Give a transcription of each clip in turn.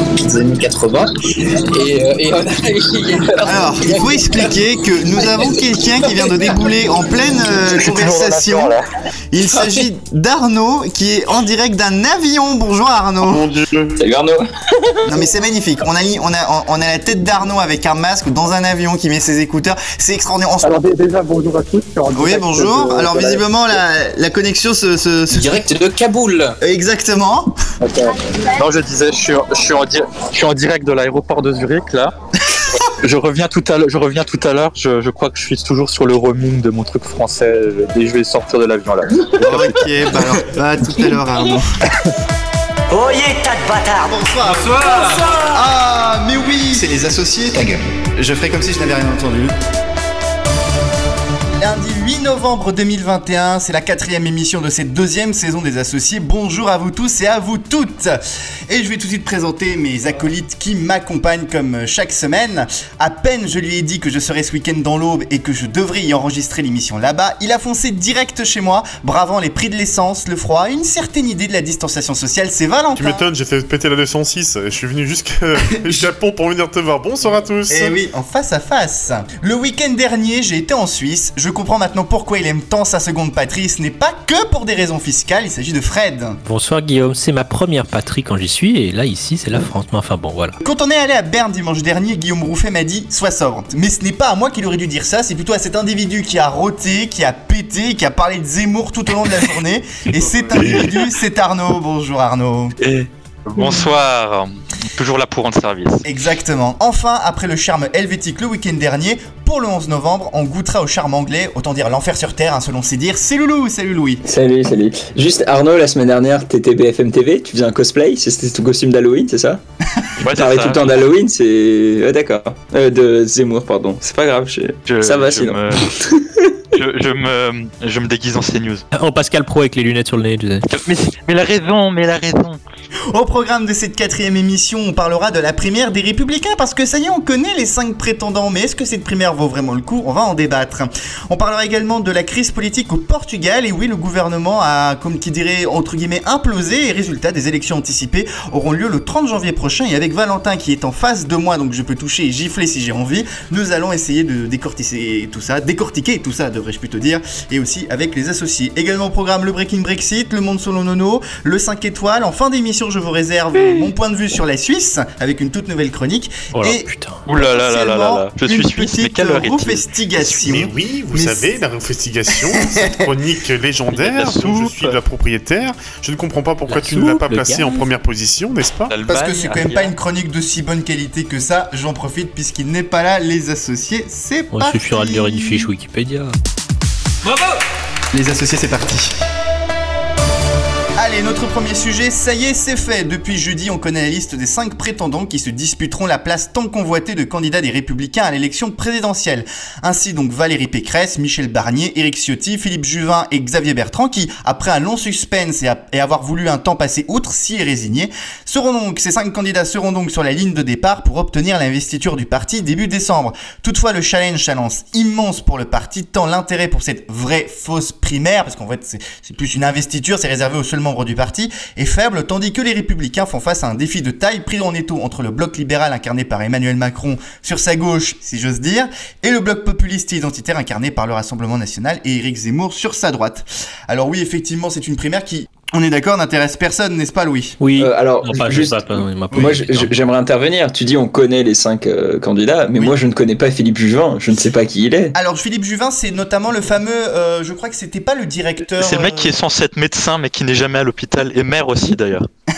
you. Des années 80. Et, euh, et on a- Alors, il faut expliquer que nous avons quelqu'un qui vient de débouler en pleine euh, conversation. Il s'agit d'Arnaud qui est en direct d'un avion. Bonjour Arnaud. Salut Arnaud. Non mais c'est magnifique. On a, on a, on a la tête d'Arnaud avec un masque dans un avion qui met ses écouteurs. C'est extraordinaire. On se- Alors dé- déjà, bonjour à tous. Oui, direct bonjour. de- Alors de visiblement la, la connexion se... se- se- Direct de Kaboul. Exactement. Non, je disais, je suis, je suis, en, di- je suis en direct de l'aéroport de Zurich, là. Je reviens tout à l'heure, je reviens tout à l'heure. Je, je crois que je suis toujours sur le roaming de mon truc français et je vais sortir de l'avion là. Ok, bah alors, bah, à tout à l'heure Arnaud. Oyez, tas de bâtards Bonsoir. Bonsoir. Ah, mais oui, c'est les associés. Ta gueule. Je ferai comme si je n'avais rien entendu. Lundi 8 novembre 2021, c'est la quatrième émission de cette deuxième saison des associés. Bonjour à vous tous et à vous toutes. Et je vais tout de suite présenter mes acolytes qui m'accompagnent comme chaque semaine. À peine je lui ai dit que je serais ce week-end dans l'Aube et que je devrais y enregistrer l'émission là-bas, il a foncé direct chez moi, bravant les prix de l'essence, le froid, une certaine idée de la distanciation sociale. C'est Valentin. Tu m'étonnes, j'ai fait péter la 206 et je suis venu jusqu'à Japon pour venir te voir. Bonsoir à tous. Eh oui, en face à face. Le week-end dernier, j'ai été en Suisse. Je comprends maintenant pourquoi il aime tant sa seconde patrie. Ce n'est pas que pour des raisons fiscales, il s'agit de Fred. Bonsoir Guillaume, c'est ma première patrie quand j'y suis et là ici c'est la France. Mais enfin bon voilà. Quand on est allé à Berne dimanche dernier, Guillaume Rouffet m'a dit Sois sobre. Mais ce n'est pas à moi qu'il aurait dû dire ça, c'est plutôt à cet individu qui a roté, qui a pété, qui a parlé de Zemmour tout au long de la journée. Et cet individu, c'est Arnaud. Bonjour Arnaud. Et bonsoir, toujours là pour rendre service. Exactement. Enfin, après le charme helvétique le week-end dernier, pour le 11 novembre, on goûtera au charme anglais, autant dire l'enfer sur terre, hein, selon ses dires. C'est Loulou, salut Louis. Salut, salut. Juste Arnaud, la semaine dernière, t'étais BFM TV, tu faisais un cosplay, c'était ton costume d'Halloween, c'est ça? Ouais, Tu c'est parlais ça. tout le temps d'Halloween, c'est. Ouais, d'accord. Euh, de Zemmour, pardon. C'est pas grave, je- Je- ça va je sinon. me- je, je me, je me déguise en CNews. En Pascal Pro avec les lunettes sur le nez, tu sais. Mais, mais la raison, mais la raison. Au programme de cette quatrième émission, on parlera de la primaire des Républicains parce que ça y est, on connaît les cinq prétendants, mais est-ce que cette primaire vaut vraiment le coup? On va en débattre. On parlera également de la crise politique au Portugal et oui, le gouvernement a, comme qui dirait entre guillemets, implosé et résultat des élections anticipées auront lieu le 30 janvier prochain et avec Valentin qui est en face de moi, donc je peux toucher et gifler si j'ai envie, nous allons essayer de décortiquer tout ça, décortiquer tout ça, devrais-je plutôt dire, et aussi avec les associés. Également au programme le Breaking Brexit, le Monde Solo Nono, le 5 étoiles. En fin d'émission, je vous réserve mon point de vue sur la Suisse avec une toute nouvelle chronique. Oh là et putain. Ouh là là là là. Je suis suisse, mais quelle heure est-il. Mais oui, vous Mais savez, la refestigation, cette chronique légendaire La dont je suis la propriétaire. Je ne comprends pas pourquoi La tu ne l'as pas le placé en première position, n'est-ce pas Parce que c'est quand même pas une chronique de si bonne qualité que ça, j'en profite puisqu'il n'est pas là, les associés, c'est On parti suffira de lire une fiche Wikipédia. Les associés, c'est parti. Allez, notre premier sujet, ça y est, c'est fait. Depuis jeudi, on connaît la liste des 5 prétendants qui se disputeront la place tant convoitée de candidats des Républicains à l'élection présidentielle. Ainsi donc Valérie Pécresse, Michel Barnier, Éric Ciotti, Philippe Juvin et Xavier Bertrand qui, après un long suspense et, avoir voulu un temps passer outre, s'y est résigné, seront donc, ces 5 candidats seront donc sur la ligne de départ pour obtenir l'investiture du parti début décembre. Toutefois, le challenge s'annonce immense pour le parti, tant l'intérêt pour cette vraie fausse primaire, parce qu'en fait c'est plus une investiture, c'est réservé aux seuls du parti, est faible, tandis que les républicains font face à un défi de taille pris en étau entre le bloc libéral incarné par Emmanuel Macron sur sa gauche, si j'ose dire, et le bloc populiste et identitaire incarné par le Rassemblement national et Éric Zemmour sur sa droite. Alors oui, effectivement, c'est une primaire qui, on est d'accord, n'intéresse personne, n'est-ce pas Louis? Oui. Euh, alors, juste, pas, moi j'aimerais intervenir. Tu dis on connaît les cinq euh, candidats, mais Oui. moi je ne connais pas Philippe Juvin. Je ne sais pas qui il est. Alors Philippe Juvin, c'est notamment le fameux, euh, je crois que c'était pas le directeur... C'est le mec qui est censé être médecin, mais qui n'est jamais à l'hôpital, et maire aussi d'ailleurs.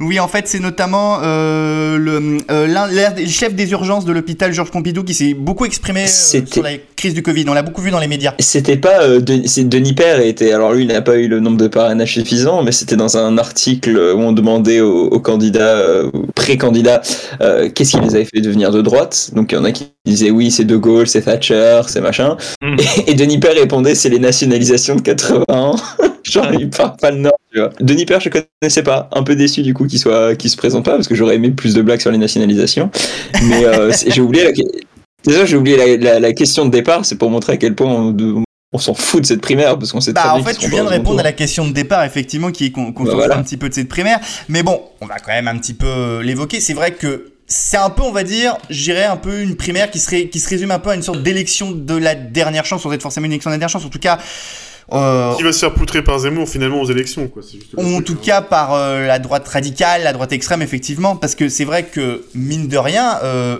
oui, en fait, c'est notamment euh, le, euh, l'un des chefs des urgences de l'hôpital Georges Pompidou qui s'est beaucoup exprimé euh, C'était- sur la crise du Covid. On l'a beaucoup vu dans les médias. C'était pas euh, Denis Père était alors lui il n'a pas eu le nombre de parrainages suffisant mais c'était dans un article où on demandait aux, aux candidats euh, aux pré-candidats euh, qu'est-ce qui les avait fait devenir de droite. Donc il y en a qui disaient oui c'est De Gaulle c'est Thatcher c'est machin. Mm. et, et Denis Père répondait c'est les nationalisations de 80 ans genre il part pas le nord tu vois. Denis Père je connaissais pas. Un peu déçu du coup qu'il soit qu'il se présente pas parce que j'aurais aimé plus de blagues sur les nationalisations. Mais euh, j'ai oublié la, Déjà, j'ai oublié la, la- la question de départ, c'est pour montrer à quel point on, on s'en fout de cette primaire parce qu'on sait très Bah, bien en fait, tu viens de répondre à la question de départ, effectivement, qui est qu'on qu'on Bah s'en fout voilà. un petit peu de cette primaire. Mais bon, on va quand même un petit peu l'évoquer. C'est vrai que c'est un peu, on va dire, je dirais un peu une primaire qui, serait, qui se résume un peu à une sorte d'élection de la dernière chance, sans être forcément une élection de la dernière chance. En tout cas, euh, Qui va se faire poutrer par Zemmour finalement aux élections, quoi. c'est juste le en truc, tout hein. cas par euh, la droite radicale, la droite extrême, effectivement, parce que c'est vrai que, mine de rien, euh,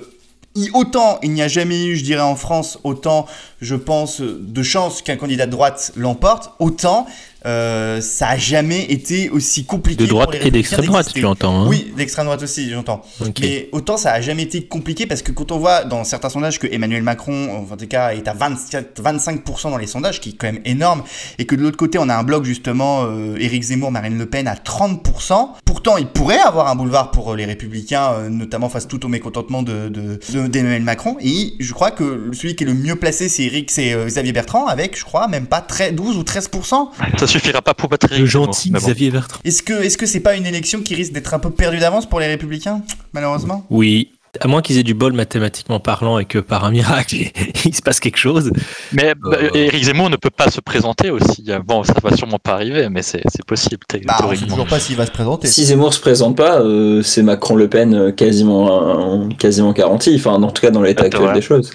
autant. Il n'y a jamais eu, je dirais, en France, autant, je pense, de chances qu'un candidat de droite l'emporte, autant euh, ça a jamais été aussi compliqué. De droite pour les et d'extrême droite, tu l'entends. Hein Oui, d'extrême droite aussi, j'entends. Mais autant ça a jamais été compliqué parce que quand on voit dans certains sondages que Emmanuel Macron, en tout cas, est à 24, 25% dans les sondages, qui est quand même énorme, et que de l'autre côté on a un bloc justement, euh, Éric Zemmour, Marine Le Pen à 30%. Pourtant, il pourrait avoir un boulevard pour euh, les Républicains, euh, notamment face tout au mécontentement de de- de- d'Emmanuel Macron. Et je crois que celui qui est le mieux placé, c'est Éric, c'est euh, Xavier Bertrand, avec, je crois, même pas 13, 12 ou 13%. Ça suffira pas pour battre Le gentil mais bon. Xavier Bertrand. Est-ce que est-ce que c'est pas une élection qui risque d'être un peu perdue d'avance pour les Républicains, malheureusement? Oui. À moins qu'ils aient du bol mathématiquement parlant et que par un miracle, il se passe quelque chose. Mais bah, Euh. Éric Zemmour ne peut pas se présenter aussi. Bon, ça va sûrement pas arriver, mais c'est c'est possible Bah, on sait toujours pas s'il va se présenter. Si Zemmour se présente pas, euh, c'est Macron-Le Pen euh, quasiment, quasiment garanti, enfin en tout cas dans l'état actuel ouais. des choses.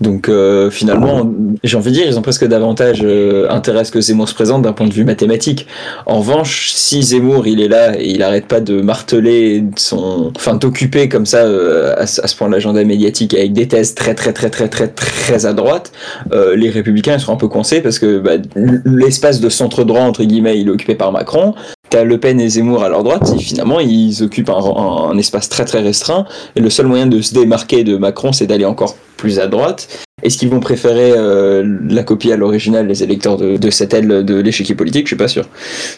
Donc euh, finalement, j'ai envie de dire, ils ont presque davantage euh, intérêt à ce que Zemmour se présente d'un point de vue mathématique. En revanche, si Zemmour il est là et il arrête pas de marteler son, enfin d'occuper comme ça euh, à, ce- à ce point l'agenda médiatique avec des thèses très très très très très très à droite, euh, les Républicains ils seront un peu coincés parce que bah, l'espace de centre droit entre guillemets il est occupé par Macron. T'as Le Pen et Zemmour à leur droite, et finalement ils occupent un, espace très très restreint, et le seul moyen de se démarquer de Macron, c'est d'aller encore plus à droite. Est-ce qu'ils vont préférer euh, la copie à l'original, les électeurs de, de cette aile de l'échiquier politique? Je suis pas sûr.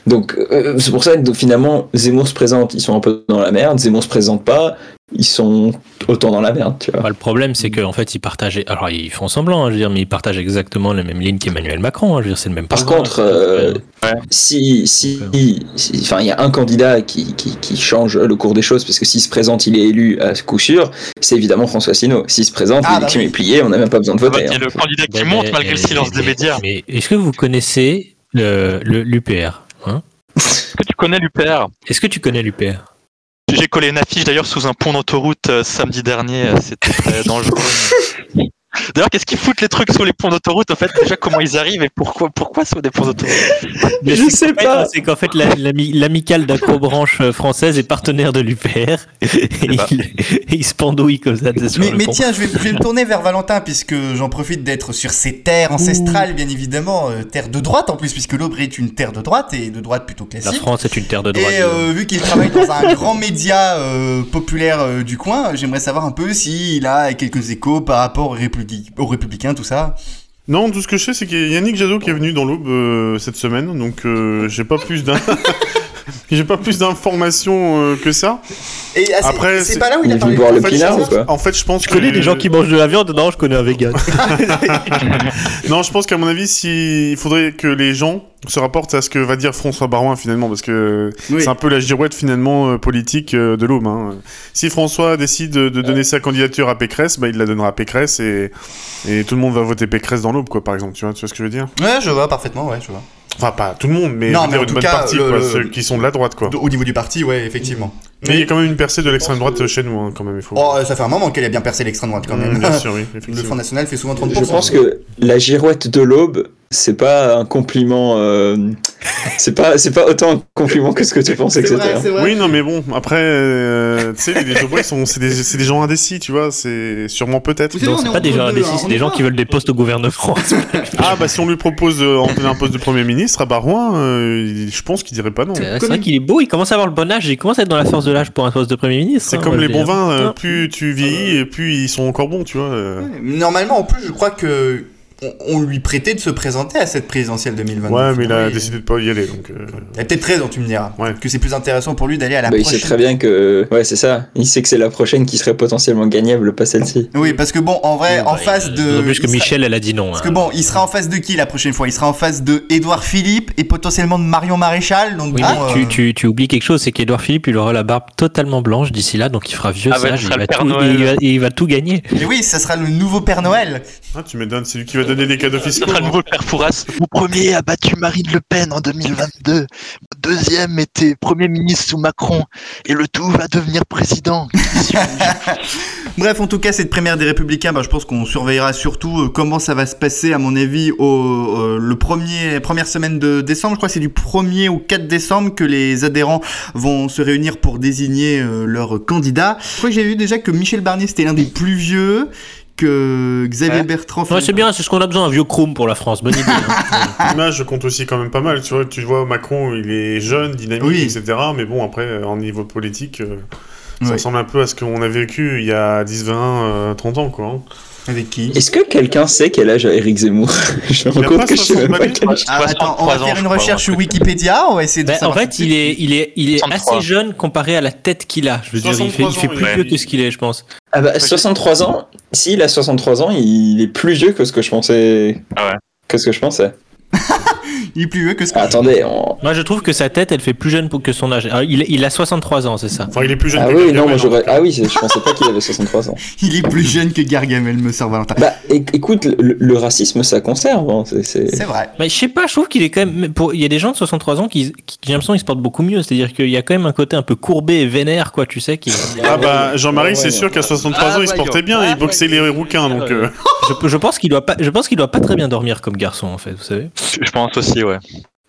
Donc euh, c'est pour ça que finalement Zemmour se présente, ils sont un peu dans la merde. Zemmour se présente pas, ils sont autant dans la merde, tu vois. Bah, le problème, c'est qu'en fait, ils partagent. Alors, ils font semblant, hein, je veux dire, mais ils partagent exactement les mêmes lignes qu'Emmanuel Macron. hein, je veux dire, c'est le même Par contre, hein. euh, Ouais. si, si, si- enfin, il y a un candidat qui, qui, qui change le cours des choses, parce que s'il se présente, il est élu à coup sûr, c'est évidemment François Asselineau. S'il se présente, Ah, bah l'élection oui. est pliée, on n'a même pas besoin de bah, voter. il y a hein. le candidat qui Mais- monte mais- malgré le mais- silence des médias. Mais est-ce que vous connaissez le, le- l'UPR hein? Est-ce que tu connais l'UPR Est-ce que tu connais l'UPR J'ai collé une affiche d'ailleurs sous un pont d'autoroute euh, samedi dernier, euh, c'était très dangereux. D'ailleurs, qu'est-ce qu'ils foutent les trucs sous les ponts d'autoroute En fait, déjà, comment ils arrivent et pourquoi, pourquoi sur des ponts d'autoroute Mais Je sais pas. C'est qu'en fait, la- l'ami- l'amicale d'acrobranche euh, française est partenaire de l'UPR. Et il, il se pendouille comme ça sur Mais, le mais pont. tiens, je vais, je vais me tourner vers Valentin puisque j'en profite d'être sur ces terres ancestrales, bien évidemment, euh, terre de droite en plus, puisque l'Aube est une terre de droite et de droite plutôt La classique. France est une terre de droite. Et euh, vu qu'il travaille dans un grand média euh, populaire euh, du coin, j'aimerais savoir un peu s'il a quelques échos par rapport aux, Républi- aux républicains, tout ça. Non, tout ce que je sais, c'est qu'il y a Yannick Jadot qui est venu dans l'aube euh, cette semaine, donc euh, j'ai pas plus d'un. J'ai pas plus d'informations euh, que ça. Et ah, c'est- Après, c'est pas là où il a parlé de le En fait, pinard ou je- quoi En fait, je pense Je que connais des gens qui mangent de la viande. Non, je connais un vegan. Non, je pense qu'à mon avis, si... il faudrait que les gens se rapportent à ce que va dire François Barouin finalement, parce que Oui. c'est un peu la girouette finalement euh, politique euh, de l'aube. hein. Si François décide de, donner sa candidature à Pécresse, bah, il la donnera à Pécresse et, et tout le monde va voter Pécresse dans l'aube, quoi, par exemple. Tu vois, tu vois ce que je veux dire? Ouais, je vois parfaitement, ouais, je vois. Enfin, pas tout le monde, mais, Non, mais en une tout bonne cas, partie, le- quoi, le- ceux qui sont de la droite, quoi. Au niveau du parti, ouais, effectivement. Mais il y a quand même une percée de l'extrême droite chez nous, hein, quand même, il faut. Oh, ça fait un moment qu'elle a bien percé l'extrême droite quand Mm, même. bien sûr, oui, Le Front. National fait souvent 30%. Je pense que la girouette de l'aube, c'est pas un compliment. euh, c'est pas, c'est pas autant un compliment que ce que tu C'est c'était. vrai. Oui, non, mais bon, après, euh, tu sais, les sont, c'est des, gens indécis, tu vois, c'est sûrement peut-être. Non, on est c'est pas des gens indécis, c'est des gens qui veulent des postes au gouvernement. Ah, bah si on lui propose euh, en un poste de Premier ministre à Barouin, euh, je pense qu'il dirait pas non. C'est vrai qu'il est beau, il commence à avoir le bon âge, il commence à être dans la force de l'âge pour un poste de Premier ministre. C'est hein, comme les bons vins, euh, plus tu vieillis et plus ils sont encore bons, tu vois. euh. Normalement, en plus, je crois que on, lui prêtait de se présenter à cette présidentielle 2022. Ouais, mais il a Oui. décidé de pas y aller, donc. euh, Il a peut-être raison, tu me diras. Ouais. Que c'est plus intéressant pour lui d'aller à la Bah, il prochaine. sait très bien que. Ouais, c'est ça. Il sait que c'est la prochaine qui serait potentiellement gagnable, pas celle-ci. Oui, parce que bon, en vrai, en bah, face il- de. D'autant plus que il sera- Michel, elle a dit non. Parce hein. que bon, il sera en face de qui la prochaine fois? Il sera en face de Édouard Philippe et potentiellement de Marion Maréchal. Donc Oui, bon, mais tu, euh, tu, tu oublies quelque chose, c'est qu'Edouard Philippe, il aura la barbe totalement blanche d'ici là, donc il fera vieux Ah bah, sage, il va tout, et il, va, et il va tout gagner. mais oui, ça sera le nouveau Père Noël. Ah, tu me donnes, c'est lui qui va Ouais, donner des cadeaux fiscaux. le hein. nouveau père Fouras. Mon premier a battu Marine Le Pen en 2022. Mon deuxième était Premier ministre sous Macron. Et le tout va devenir président. Bref, en tout cas, cette première des Républicains, bah, je pense qu'on surveillera surtout euh, comment ça va se passer, à mon avis, au euh, le premier première semaine de décembre. Je crois que c'est du 1er au 4 décembre que les adhérents vont se réunir pour désigner euh, leur candidat. Je crois que j'ai vu déjà que Michel Barnier c'était l'un des plus vieux, que Xavier Ouais. Bertrand. Ouais, c'est bien, c'est ce qu'on a besoin, un vieux chrome pour la France. Bonne idée. hein. L'image compte aussi quand même pas mal. Tu vois, tu vois Macron, il est jeune, dynamique, Oui. etc. Mais bon, après, euh, en niveau politique, euh, ça ressemble un peu à ce qu'on a vécu il y a 10, 20, euh, 30 ans, quoi. hein. Avec qui? Est-ce que quelqu'un sait quel âge a Eric Zemmour Je me rends compte pas que je sais 60 même pas quel âge. Ah, attends, on va 63 ans, faire une recherche sur. Wikipédia. On va essayer de Ben, en fait, il est, il est, il est 63. assez jeune comparé à la tête qu'il a. Je veux dire, il fait, il 63 fait plus ouais. vieux que ce qu'il est, je pense. Ah bah 63 ans, s'il a 63 ans, il est plus vieux que ce que je pensais. Ah ouais. Que ce que je pensais. Il est plus vieux que ce que. Ah, attendez, on- Moi, je trouve que sa tête, elle fait plus jeune pour- que son âge. Alors, il, il a 63 ans, c'est ça. Enfin, il est plus jeune Ah que oui, Gargamel, non, moi hein. j'aurais. Ah oui, je pensais pas qu'il avait 63 ans. Il est plus jeune que Gargamel, me sort Valentin. Bah écoute, le, le racisme ça conserve. hein, c'est- c'est- C'est vrai. Mais je sais pas, je trouve qu'il est quand même. Pour... Il y a des gens de 63 ans qui, qui j'ai l'impression, ils se portent beaucoup mieux. C'est-à-dire qu'il y a quand même un côté un peu courbé et vénère, quoi, tu sais. Qui... Ah bah, Jean-Marie, Ouais, c'est ouais. sûr qu'à 63 Ah, ans, il se portait bien, il boxait les rouquins, donc... euh, je, je pense qu'il doit pas. Je pense qu'il doit pas très bien dormir comme garçon, en fait. Vous savez. Je pense aussi, ouais.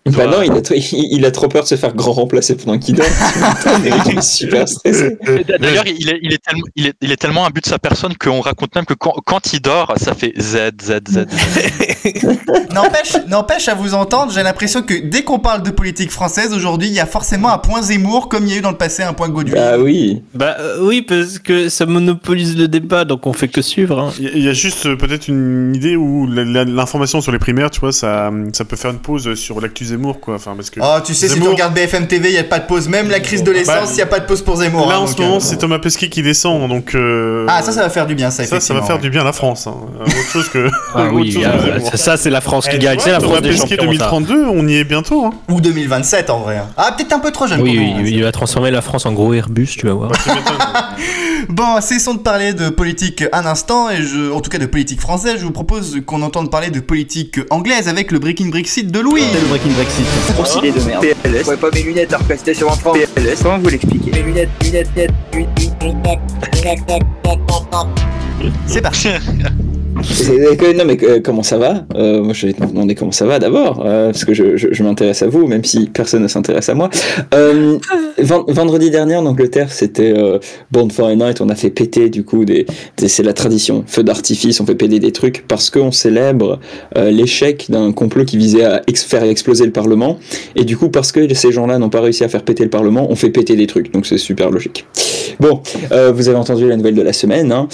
Bah non, il a, trop- il, a trop peur de se faire grand remplacer pendant qu'il dort. Eric, il est super stressé. D'ailleurs, il est, il, est tellement, il, est, il est tellement un but de sa personne qu'on raconte même que quand, quand il dort, ça fait Z, Z, Z. N'empêche, n'empêche à vous entendre, j'ai l'impression que dès qu'on parle de politique française aujourd'hui, il y a forcément un point Zemmour, comme il y a eu dans le passé un point Gauduit. Bah oui. Bah euh, oui, parce que ça monopolise le débat, donc on fait que suivre. hein. Il y a- il y a juste euh, peut-être une idée où l'information sur les primaires, tu vois, ça, ça peut faire une pause sur l'actu Zemmour, quoi. Enfin, parce que Oh, tu sais, si tu regardes BFM TV, il n'y a pas de pause. Même la crise de l'essence, il n'y a pas de pause pour Zemmour. là, hein, en ce moment, euh, c'est Thomas Pesquet qui descend, donc... euh, Ah, ça, ça va faire du bien, ça, ça, ça va faire ouais. du bien à la France. Hein. Euh, Autre chose que... Ah oui, chose euh, ça, c'est la France qui Eh, gagne. C'est la France Thomas des Pesquet champions. ça. 2032, on y est bientôt. Hein. Ou 2027, en vrai. hein. Ah, peut-être un peu trop jeune Oui, pour oui, hein. il va transformer la France en gros Airbus, tu vas voir. Bon, cessons de parler de politique un instant, et je, en tout cas de politique française, je vous propose qu'on entende parler de politique anglaise avec le Breaking Brexit de Louis. C'est le Breaking Brexit. Grosse idée de merde. PLS. Je pas mes lunettes à replacer sur un franc. PLS. Comment vous l'expliquez Mes lunettes, lunettes, lunettes, lunettes, lunettes, lunettes. C'est parti. C'est- que- Non mais euh, comment ça va? Euh, Moi je vais te demander comment ça va d'abord, euh, parce que je, je- m'intéresse à vous, même si personne ne s'intéresse à moi. Ven- vendredi dernier en Angleterre, c'était Bonfire Night, on a fait péter du coup des, c'est la tradition, feu d'artifice, on fait péter des trucs parce qu'on célèbre l'échec d'un complot qui visait à faire exploser le Parlement, et du coup parce que ces gens-là n'ont pas réussi à faire péter le Parlement, on fait péter des trucs, donc c'est super logique. Bon, vous avez entendu la nouvelle de la semaine, hein.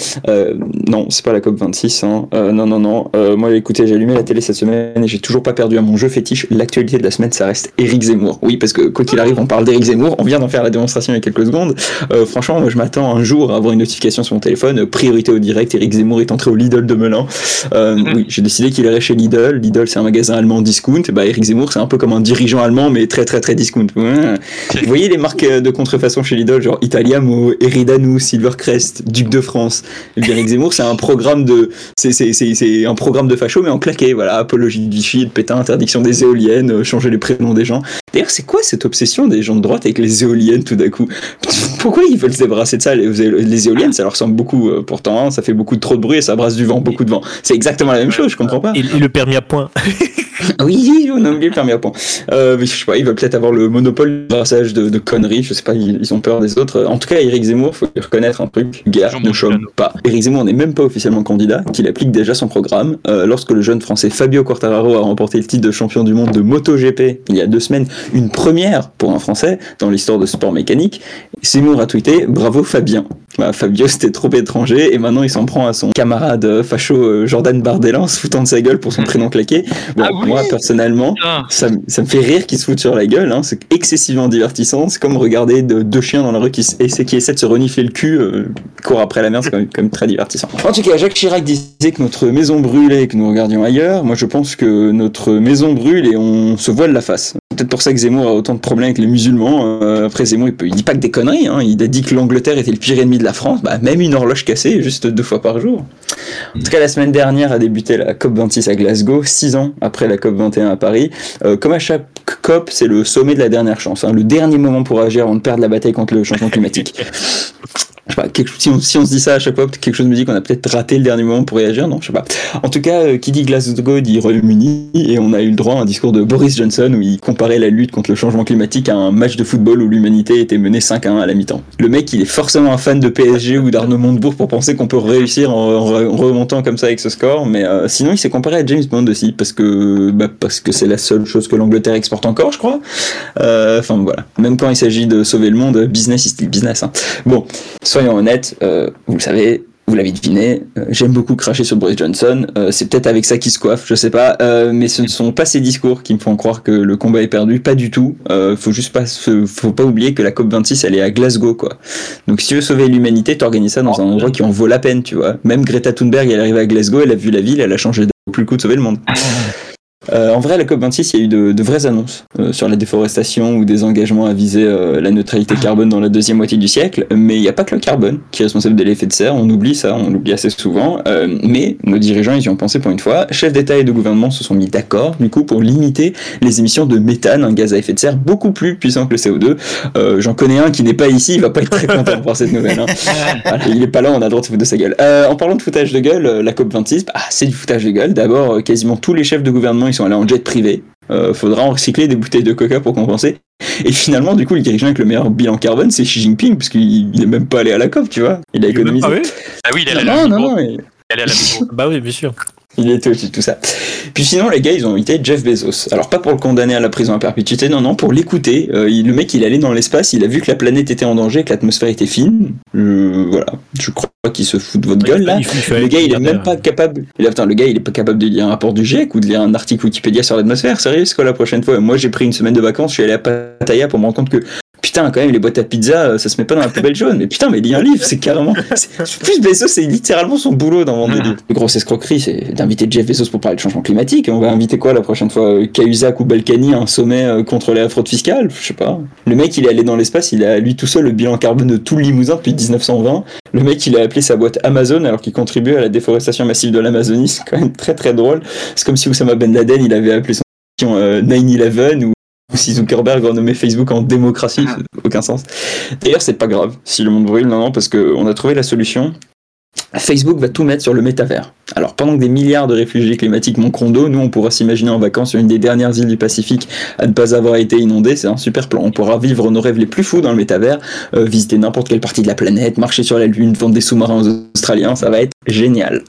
Non, c'est pas la COP 26, Euh, non, non, non. Euh, moi, écoutez, j'ai allumé la télé cette semaine et j'ai toujours pas perdu à mon jeu fétiche. L'actualité de la semaine, ça reste Éric Zemmour. Oui, parce que quoi qu'il arrive, on parle d'Éric Zemmour. On vient d'en faire la démonstration il y a quelques secondes. Euh, franchement, moi, je m'attends un jour à avoir une notification sur mon téléphone. euh, priorité au direct. Éric Zemmour est entré au Lidl de Melun. Euh, oui, j'ai décidé qu'il irait chez Lidl. Lidl, c'est un magasin allemand discount. Bah, Éric Zemmour, c'est un peu comme un dirigeant allemand, mais très, très, très discount. Vous voyez les marques de contrefaçon chez Lidl, genre Italiamo, Eridano, Silvercrest, Duc de France. Eric Zemmour, c'est un programme de, c'est, un programme de facho, mais en claqué. Voilà, apologie de Vichy, de Pétain, interdiction des éoliennes, euh, changer les prénoms des gens. D'ailleurs, c'est quoi cette obsession des gens de droite avec les éoliennes tout d'un coup? Pourquoi ils veulent se débarrasser de ça? Les, les éoliennes, ça leur ressemble beaucoup. euh, pourtant, hein, ça fait beaucoup de trop de bruit et ça brasse du vent, beaucoup de vent. C'est exactement la même chose, je comprends pas. Et, et le permis à point. Oui, on a oublié le permis à point. Euh, je sais pas, ils veulent peut-être avoir le monopole du brassage de, de conneries, je sais pas, ils, ils ont peur des autres. En tout cas, Éric Zemmour, faut lui reconnaître un truc, guerre ne chôme pas. Éric Zemmour n'est même pas officiellement candidat, qu'il applique déjà son programme. Euh, lorsque le jeune français Fabio Quartararo a remporté le titre de champion du monde de MotoGP il y a deux semaines, une première pour un français dans l'histoire de sport mécanique, Zemmour a tweeté Bravo Fabien. Bah, Fabio c'était trop étranger et maintenant il s'en prend à son camarade euh, facho euh, Jordan Bardella en se foutant de sa gueule pour son prénom claqué. Bon, Ah oui moi personnellement, ça, me- ça me fait rire qu'ils se foutent sur la gueule, hein. c'est excessivement divertissant. C'est comme regarder de- deux chiens dans la rue qui, qui essaient de se renifler le cul, euh, courent après la mer, c'est quand même, quand même très divertissant. En tout cas, Jacques Chirac disait que notre maison brûlait et que nous regardions ailleurs. Moi, je pense que notre maison brûle et on se voile la face. Peut-être pour ça que Zemmour a autant de problèmes avec les musulmans. Euh, après, Zemmour, il, peut, il dit pas que des conneries. Hein. Il a dit que l'Angleterre était le pire ennemi de de la France, bah, même une horloge cassée, juste deux fois par jour. En tout cas, la semaine dernière a débuté la COP26 à Glasgow, six ans après la COP21 à Paris. Euh, comme à chaque COP, c'est le sommet de la dernière chance, hein, le dernier moment pour agir avant de perdre la bataille contre le changement climatique. Je sais pas, si, on, se dit ça à chaque fois, quelque chose me dit qu'on a peut-être raté le dernier moment pour réagir, non, je sais pas. En tout cas, euh, qui dit Glasgow dit Royaume-Uni, et on a eu le droit à un discours de Boris Johnson où il comparait la lutte contre le changement climatique à un match de football où l'humanité était menée 5 à 1 à la mi-temps. Le mec, il est forcément un fan de PSG ou d'Arnaud Montebourg pour penser qu'on peut réussir en, en re- en remontant comme ça avec ce score, mais euh, sinon il s'est comparé à James Bond aussi, parce que bah, parce que c'est la seule chose que l'Angleterre exporte encore, je crois. Euh, Enfin voilà, même quand il s'agit de sauver le monde, business is still business. hein. Bon, soyons honnêtes, euh, vous le savez, vous l'avez deviné, euh, j'aime beaucoup cracher sur Boris Johnson. euh, c'est peut-être avec ça qu'il se coiffe, je sais pas. mais ce ne sont pas ces discours qui me font croire que le combat est perdu, pas du tout. Faut juste pas, faut pas oublier que la COP 26 elle est à Glasgow quoi. Donc si tu veux sauver l'humanité, t'organises ça dans un endroit qui en vaut la peine, tu vois. Même Greta Thunberg, elle est arrivée à Glasgow, elle a vu la ville, elle a changé de plus le coup de sauver le monde. Euh, en vrai, la COP26, il y a eu de, de vraies annonces euh, sur la déforestation ou des engagements à viser euh, la neutralité carbone dans la deuxième moitié du siècle. Mais il n'y a pas que le carbone qui est responsable de l'effet de serre. On oublie ça, on l'oublie assez souvent. Euh, mais nos dirigeants, ils y ont pensé pour une fois. Chefs d'État et de gouvernement se sont mis d'accord, du coup, pour limiter les émissions de méthane, un gaz à effet de serre beaucoup plus puissant que le CO2. Euh, J'en connais un qui n'est pas ici, il va pas être très content de voir cette nouvelle. hein. Voilà, il est pas là, on a le droit de se foutre de sa gueule. Euh, en parlant de foutage de gueule, la COP26, bah, c'est du foutage de gueule. D'abord, quasiment tous les chefs de gouvernement, ils sont allés en jet privé. Euh, faudra en recycler des bouteilles de coca pour compenser. Et finalement, du coup, le dirigeant avec le meilleur bilan carbone, c'est Xi Jinping, parce qu'il est même pas allé à la COP, tu vois. Il a économisé. Ah oui, il est allé à Non, la non, Mibo. non, il- est allé à la Mibo. Bah oui, bien sûr. Il était au-dessus de tout ça. Puis sinon, les gars, ils ont invité Jeff Bezos. Alors, pas pour le condamner à la prison à perpétuité, non, non, pour l'écouter. Euh, il- le mec, il est allé dans l'espace, il a vu que la planète était en danger, que l'atmosphère était fine. Je- voilà. Je crois qu'il se fout de votre gueule, là. Le gars, il est même pas capable. Et là, putain, le gars, il est pas capable de lire un rapport du GIEC ou de lire un article Wikipédia sur l'atmosphère. Sérieux, c'est quoi la prochaine fois? Moi, j'ai pris une semaine de vacances, je suis allé à Pattaya pour me rendre compte que. Putain, quand même, les boîtes à pizza, euh, ça se met pas dans la poubelle jaune. Mais putain, mais lis un livre, c'est carrément. Plus Bezos, c'est littéralement son boulot dans mon délire. La grosse escroquerie, c'est d'inviter Jeff Bezos pour parler de changement climatique. On va inviter quoi la prochaine fois euh, Cahuzac ou Balkany à un sommet euh, contre la fraude fiscale? Je sais pas. Le mec, il est allé dans l'espace, il a lui tout seul le bilan carbone de tout le Limousin depuis 1920. Le mec, il a appelé sa boîte Amazon alors qu'il contribue à la déforestation massive de l'Amazonie. C'est quand même très très drôle. C'est comme si Oussama Ben Laden, il avait appelé son émission, euh, 9-11 ou ou si Zuckerberg renommait Facebook en démocratie, ça n'a aucun sens. D'ailleurs, c'est pas grave si le monde brûle, non, non, parce qu'on a trouvé la solution. Facebook va tout mettre sur le métavers. Alors, pendant que des milliards de réfugiés climatiques manqueront d'eau, nous, on pourra s'imaginer en vacances sur une des dernières îles du Pacifique à ne pas avoir été inondée. C'est un super plan. On pourra vivre nos rêves les plus fous dans le métavers, euh, visiter n'importe quelle partie de la planète, marcher sur la Lune, vendre des sous-marins aux Australiens. Ça va être génial.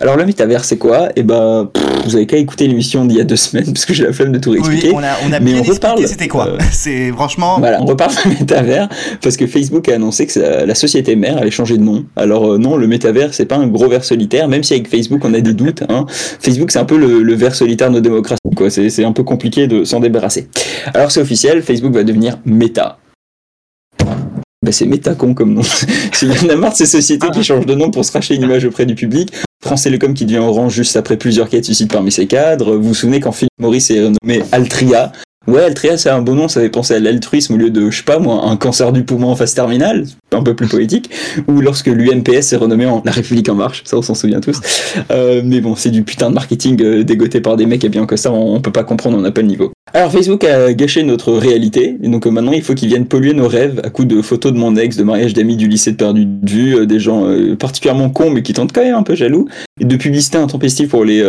Alors, le métavers, c'est quoi? Eh ben, pff, vous avez qu'à écouter l'émission d'il y a deux semaines, parce que j'ai la flemme de tout réexpliquer. Oui, on a, on a Mais bien on reparle, c'était quoi? euh, C'est franchement. Voilà, on reparle du métavers parce que Facebook a annoncé que ça- la société mère allait changer de nom. Alors euh, non, le métavers c'est pas un gros ver solitaire, même si avec Facebook on a des doutes. Hein. Facebook c'est un peu le, le ver solitaire de nos démocraties, quoi. C'est c'est un peu compliqué de s'en débarrasser. Alors c'est officiel, Facebook va devenir Meta. Bah, c'est Metacon comme nom. Il y en a marre de ces sociétés qui changent de nom pour se racheter une image auprès du public. France Télécom qui devient Orange juste après plusieurs quêtes suicides parmi ses cadres. Vous vous souvenez quand Philippe Maurice est renommé Altria Ouais, Altria, c'est un bon nom, ça fait penser à l'altruisme au lieu de, je sais pas moi, un cancer du poumon en phase terminale, un peu plus poétique, ou lorsque l'UNPS est renommé en La République en marche, ça on s'en souvient tous. Euh, mais bon, c'est du putain de marketing euh, dégoté par des mecs habillés en costard, on, on peut pas comprendre, on n'a pas le niveau. Alors Facebook a gâché notre réalité, et donc euh, maintenant il faut qu'ils viennent polluer nos rêves à coups de photos de mon ex, de mariage d'amis du lycée de perdu de vue, euh, des gens particulièrement cons mais qui tentent quand même un peu jaloux, et de publicité intempestive pour les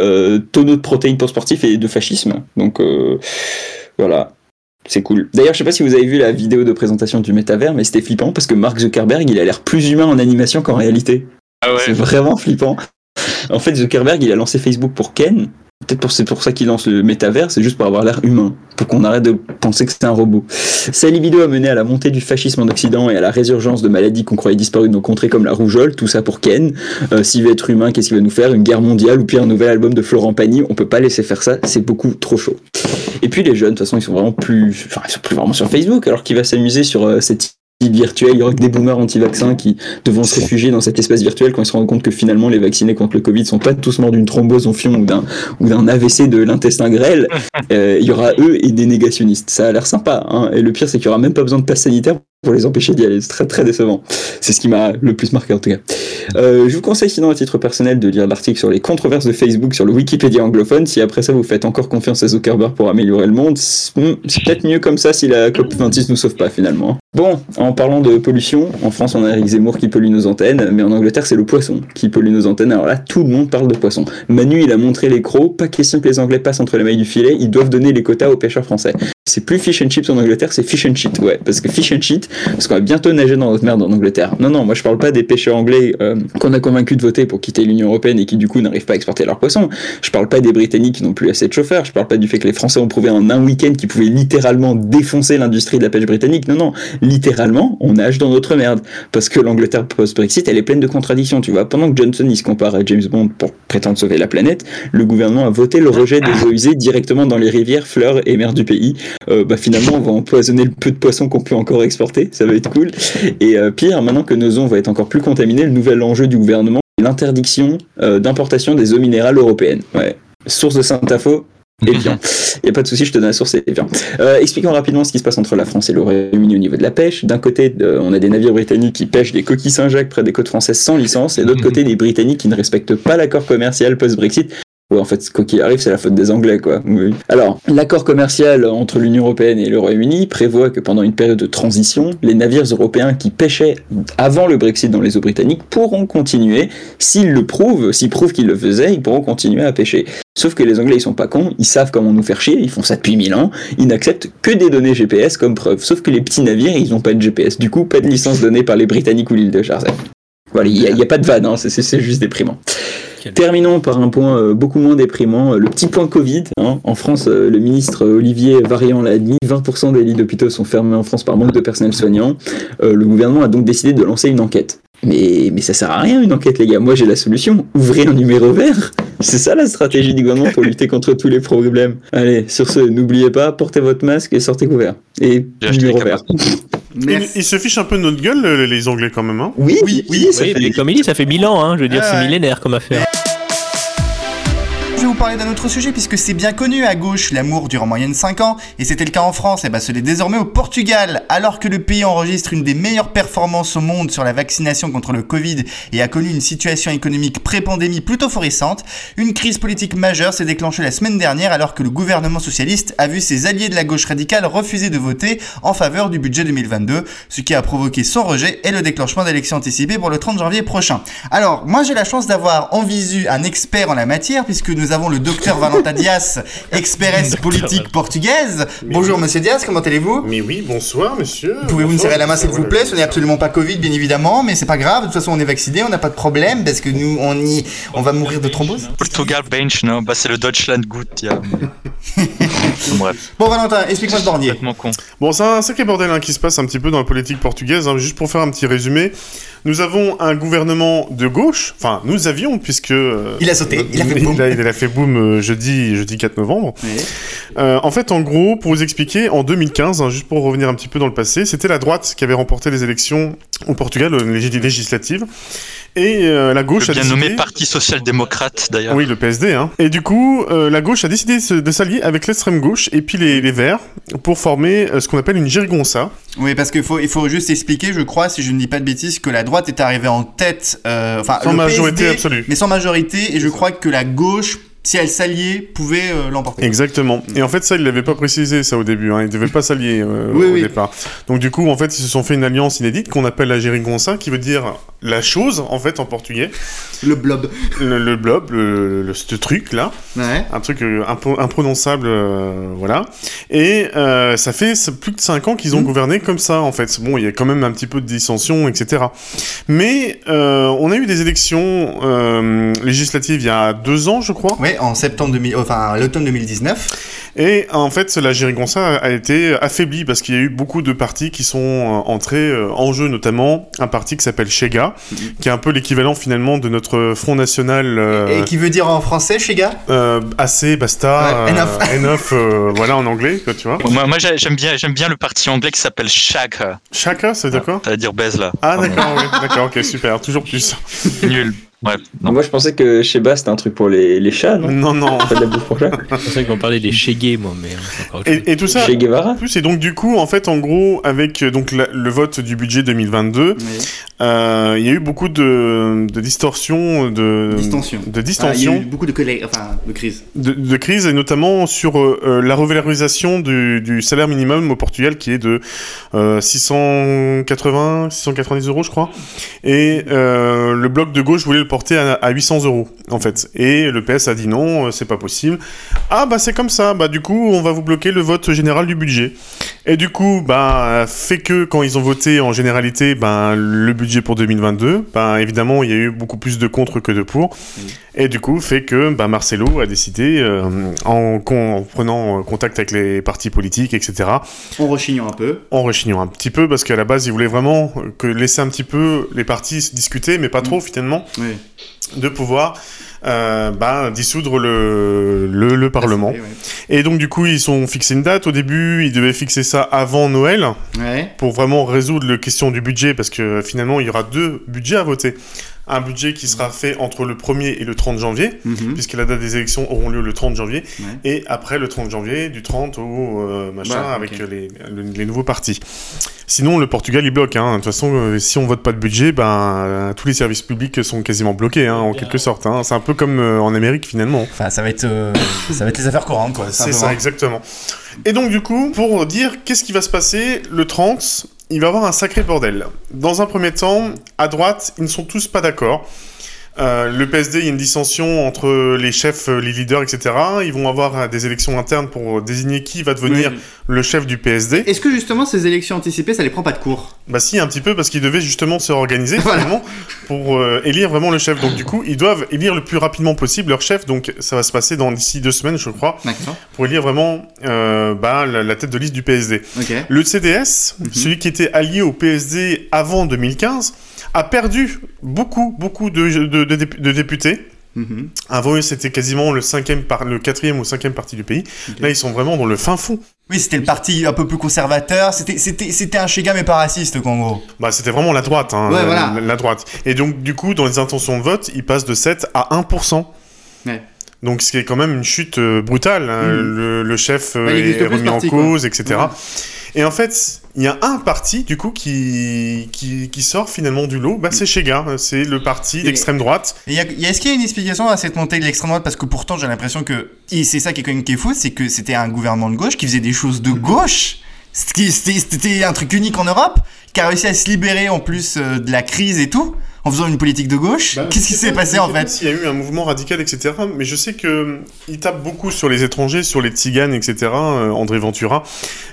tonneaux de protéines pour sportifs et de fascisme. Donc voilà. C'est cool. D'ailleurs, je sais pas si vous avez vu la vidéo de présentation du métavers, mais c'était flippant parce que Mark Zuckerberg, il a l'air plus humain en animation qu'en réalité. Ah ouais. C'est vraiment flippant. En fait, Zuckerberg, il a lancé Facebook pour Ken. Peut-être pour c'est pour ça qu'il lance le métavers, c'est juste pour avoir l'air humain, pour qu'on arrête de penser que c'est un robot. Sa libido a mené à la montée du fascisme en Occident et à la résurgence de maladies qu'on croyait disparues de nos contrées comme la rougeole, tout ça pour Ken. Euh, S'il veut être humain, qu'est-ce qu'il va nous faire? Une guerre mondiale ou pire un nouvel album de Florent Pagny? On peut pas laisser faire ça, c'est beaucoup trop chaud. Et puis les jeunes, de toute façon, ils sont vraiment plus, enfin, ils sont plus vraiment sur Facebook, alors qu'il va s'amuser sur euh, cette île virtuelle. Il y aura que des boomers anti-vaccins qui devront se réfugier dans cet espace virtuel quand ils se rendent compte que finalement les vaccinés contre le Covid sont pas tous morts d'une thrombose au fion ou d'un ou d'un AVC de l'intestin grêle. Euh, il y aura eux et des négationnistes. Ça a l'air sympa. Hein. Et le pire, c'est qu'il y aura même pas besoin de passe sanitaire pour les empêcher d'y aller. C'est très très décevant. C'est ce qui m'a le plus marqué en tout cas. Euh, je vous conseille sinon à titre personnel de lire l'article sur les controverses de Facebook sur le Wikipédia anglophone. Si après ça vous faites encore confiance à Zuckerberg pour améliorer le monde, c'est peut-être mieux comme ça si la COP26 nous sauve pas finalement. Bon, en parlant de pollution, en France on a Eric Zemmour qui pollue nos antennes, mais en Angleterre c'est le poisson qui pollue nos antennes. Alors là tout le monde parle de poisson. Manu il a montré les crocs, pas question que les Anglais passent entre les mailles du filet, ils doivent donner les quotas aux pêcheurs français. C'est plus fish and chips en Angleterre, c'est fish and shit, ouais, parce que fish and shit, parce qu'on va bientôt nager dans notre merde en Angleterre. Non, non, moi je parle pas des pêcheurs anglais euh, qu'on a convaincu de voter pour quitter l'Union Européenne et qui du coup n'arrivent pas à exporter leurs poissons. Je parle pas des Britanniques qui n'ont plus assez de chauffeurs. Je parle pas du fait que les Français ont prouvé en un week-end qu'ils pouvaient littéralement défoncer l'industrie de la pêche britannique. Non, non, littéralement, on nage dans notre merde. Parce que l'Angleterre post-Brexit, elle est pleine de contradictions, tu vois. Pendant que Johnson il se compare à James Bond pour prétendre sauver la planète, le gouvernement a voté le rejet des eaux usées directement dans les rivières, fleurs et mers du pays. Euh, bah finalement, on va empoisonner le peu de poissons qu'on peut encore exporter. Ça va être cool. Et euh, pire, maintenant que nos eaux vont être encore plus contaminées, le nouvel enjeu du gouvernement, c'est l'interdiction euh, d'importation des eaux minérales européennes. Ouais. Source de Saint-Info, Evian. Il n'y a pas de souci, je te donne la source, c'est Evian. Euh, expliquons rapidement ce qui se passe entre la France et le Royaume-Uni au niveau de la pêche. D'un côté, euh, on a des navires britanniques qui pêchent des coquilles Saint-Jacques près des côtes françaises sans licence, et de l'autre côté, des Britanniques qui ne respectent pas l'accord commercial post-Brexit. Ouais, en fait, quoi qu'il arrive, c'est la faute des Anglais, quoi. Alors, l'accord commercial entre l'Union Européenne et le Royaume-Uni prévoit que pendant une période de transition, les navires européens qui pêchaient avant le Brexit dans les eaux britanniques pourront continuer. S'ils le prouvent, s'ils prouvent qu'ils le faisaient, ils pourront continuer à pêcher. Sauf que les Anglais, ils sont pas cons, ils savent comment nous faire chier, ils font ça depuis mille ans, ils n'acceptent que des données GPS comme preuve. Sauf que les petits navires, ils n'ont pas de GPS. Du coup, pas de licence donnée par les Britanniques ou l'île de Jersey. Voilà, il n'y a, pas de vanne, hein, c'est juste déprimant. Terminons par un point euh, beaucoup moins déprimant, euh, le petit point Covid. hein. En France, euh, le ministre Olivier Variant l'a admis, 20% des lits d'hôpitaux sont fermés en France par manque de personnel soignant. Le gouvernement a donc décidé de lancer une enquête. Mais, mais ça sert à rien une enquête les gars, moi j'ai la solution, ouvrez un numéro vert C'est ça la stratégie du gouvernement pour lutter contre tous les problèmes. Allez, sur ce, n'oubliez pas, portez votre masque et sortez couvert. Et numéro les vert. Ils, ils se fichent un peu de notre gueule, les, Anglais, quand même. Hein? Oui, Oui, oui, ça Oui, fait mais comme il dit, ça fait 1000 ans, hein, je veux dire, Ah c'est ouais. millénaire comme affaire. Je vais vous parler d'un autre sujet puisque c'est bien connu à gauche, l'amour dure en moyenne 5 ans et c'était le cas en France et bah ce l'est désormais au Portugal. Alors que le pays enregistre une des meilleures performances au monde sur la vaccination contre le Covid et a connu une situation économique pré-pandémie plutôt florissante, une crise politique majeure s'est déclenchée la semaine dernière alors que le gouvernement socialiste a vu ses alliés de la gauche radicale refuser de voter en faveur du budget 2022, ce qui a provoqué son rejet et le déclenchement d'élections anticipées pour le 30 janvier prochain. Alors, moi j'ai la chance d'avoir en visu un expert en la matière puisque nous avons le docteur Valentin Dias, expert politique portugaise. Bonjour monsieur Dias, comment allez-vous? Mais oui, bonsoir, monsieur. Pouvez-vous me serrer la main s'il vous plaît? Ce n'est absolument pas Covid bien évidemment, mais c'est pas grave, de toute façon on est vacciné, on n'a pas de problème parce que nous on y on va mourir de thrombose. Portugal bench, non? Bah c'est le Deutschland Gut, ja. Bref, Bon Valentin, explique-moi ce bornier. con. Bon, c'est un sacré bordel hein, qui se passe un petit peu dans la politique portugaise. hein. Juste pour faire un petit résumé, nous avons un gouvernement de gauche. Enfin, nous avions, puisque. euh, Il a sauté, il a fait boum. Il a, il a fait boum euh, jeudi, jeudi 4 novembre. Euh, en fait, en gros, pour vous expliquer, en 2015, hein, juste pour revenir un petit peu dans le passé, c'était la droite qui avait remporté les élections au Portugal, euh, les lég- législatives. Et euh, la gauche Le a bien décidé... nommé Parti social-démocrate d'ailleurs. Oui, le PSD. Hein. Et du coup, euh, la gauche a décidé de s'allier avec l'extrême gauche et puis les, les Verts pour former ce qu'on appelle une gérigonça. Oui, parce qu'il faut, il faut juste expliquer, je crois, si je ne dis pas de bêtises, que la droite est arrivée en tête, euh, enfin, Sans le majorité PSD, absolue. mais sans majorité, et je crois que la gauche, si elle s'alliait, pouvait euh, l'emporter. Exactement. Et en fait, ça, ils l'avaient pas précisé ça au début. Hein. Ils devaient pas s'allier euh, Oui, au oui. départ. Donc du coup, en fait, ils se sont fait une alliance inédite qu'on appelle la gérigonça, qui veut dire la chose en fait en portugais, Le blob. le, le blob, le, le- ce truc là. Ouais. un truc euh, impro- imprononçable, euh, voilà. Et ça fait plus de 5 ans qu'ils ont Mhm. gouverné comme ça, en fait. Bon, il y a quand même un petit peu de dissension, etc. Mais on a eu des élections législatives il y a deux ans, je crois. Ouais, en septembre 2000, enfin, l'automne 2019. Et en fait, la Gérigonça a été affaiblie parce qu'il y a eu beaucoup de partis qui sont euh, entrés euh, en jeu, notamment un parti qui s'appelle Chega, qui est un peu l'équivalent finalement de notre Front National euh, Et qui veut dire en français, euh, assez, basta, Ouais, euh, enough. enough, euh, voilà en anglais, quoi, tu vois. Moi, moi j'ai- j'aime bien, j'aime bien le parti anglais qui s'appelle Shaka. Chaka, c'est d'accord? Ça veut dire baise là. Ah d'accord, oui, d'accord, ok, super, toujours plus. Nul. Moi, je pensais que Sheba, c'était un truc pour les, les chats, non Non, non. Pas de la bouffe pour chats. C'est pour ça qu'on parlait des Chegués, moi, mais c'est chose. Et, et tout ça, Guevara en plus, et donc du coup, en fait, en gros, avec euh, donc la- le vote du budget 2022, Oui. euh, il y a eu beaucoup de, de distorsions, de Distension. de Ah, il y a distensions, eu beaucoup de collègues, enfin, de crise. de, de crise, et notamment sur euh, euh, la revalorisation du, du salaire minimum au Portugal, qui est de euh, 680, 690 euros, je crois. Et euh, le bloc de gauche voulait le porter à, à 800 euros, en fait. Et le PS a dit non, euh, c'est pas possible. Ah bah c'est comme ça, bah du coup on va vous bloquer le vote général du budget. Et du coup, bah fait que quand ils ont voté en généralité, ben le budget pour 2022, ben évidemment il y a eu beaucoup plus de contre que de pour. Et du coup fait que bah, Marcelo a décidé, euh, en, prenant euh, contact avec les partis politiques, etc., En rechignant un peu. en rechignant un petit peu, parce qu'à la base il voulait vraiment que laisser un petit peu les partis se discuter, mais pas trop finalement, Oui. de pouvoir euh, bah, dissoudre le, le, le Parlement. Ouais. Et donc du coup ils ont fixé une date. Au début ils devaient fixer ça avant Noël Ouais. pour vraiment résoudre la question du budget parce que finalement il y aura deux budgets à voter. Un budget qui sera fait entre le 1er et le 30 janvier, Mhm. puisque la date des élections auront lieu le 30 janvier, Ouais. et après le 30 janvier, du 30 au euh, machin, Voilà, avec les, le- les nouveaux partis. Sinon, le Portugal, il bloque. Hein. De toute façon, euh, si on vote pas de budget, ben, euh, tous les services publics sont quasiment bloqués, hein, en quelque sorte. Hein. C'est un peu comme euh, en Amérique, finalement. Enfin, ça va être, euh, ça va être les affaires courantes, quoi. C'est ça, exactement. Et donc, du coup, pour dire qu'est-ce qui va se passer le 30, il va y avoir un sacré bordel. Dans un premier temps, à droite, ils ne sont tous pas d'accord. Euh, le PSD, il y a une dissension entre les chefs, euh, les leaders, etc. Ils vont avoir euh, des élections internes pour désigner qui va devenir le chef du PSD. Est-ce que justement ces élections anticipées, ça les prend pas de court Bah si, un petit peu, parce qu'ils devaient justement se réorganiser Voilà. finalement pour euh, élire vraiment le chef. Donc du coup, ils doivent élire le plus rapidement possible leur chef. Donc ça va se passer dans d'ici deux semaines, je crois, D'accord. pour élire vraiment euh, bah, la, la tête de liste du PSD. Le CDS, Mhm. celui qui était allié au PSD avant 2015, a perdu beaucoup, beaucoup de, de- de dép- de députés. Mhm. Avant eux, c'était quasiment le cinquième, par, le quatrième ou cinquième parti du pays. Là, ils sont vraiment dans le fin fond. Oui, c'était le parti un peu plus conservateur. C'était, c'était, c'était un Chega mais pas raciste, quoi, en gros. Bah, c'était vraiment la droite, hein, Ouais, la, voilà. la- la droite. Et donc, du coup, dans les intentions de vote, ils passent de 7 à 1%. Ouais. Donc, ce qui est quand même une chute euh, brutale. hein. Mhm. Le, le chef euh, Ouais, il existe est remis en parti, quoi. cause, etc. Ouais. Et en fait, il y a un parti, du coup, qui, qui, qui sort finalement du lot. Bah, c'est Chega. C'est le parti d'extrême droite. Est-ce qu'il y a une explication à cette montée de l'extrême droite? Parce que pourtant, j'ai l'impression que. Et c'est ça qui est quand même qui est fou, c'est que c'était un gouvernement de gauche qui faisait des choses de gauche. C'était c'était un truc unique en Europe, qui a réussi à se libérer en plus euh, de la crise et tout, en faisant une politique de gauche. Bah, Qu'est-ce qui s'est pas- passé en fait S'il y a eu un mouvement radical, etc. Mais je sais que euh, il tape beaucoup sur les étrangers, sur les tziganes, etc. euh, André Ventura.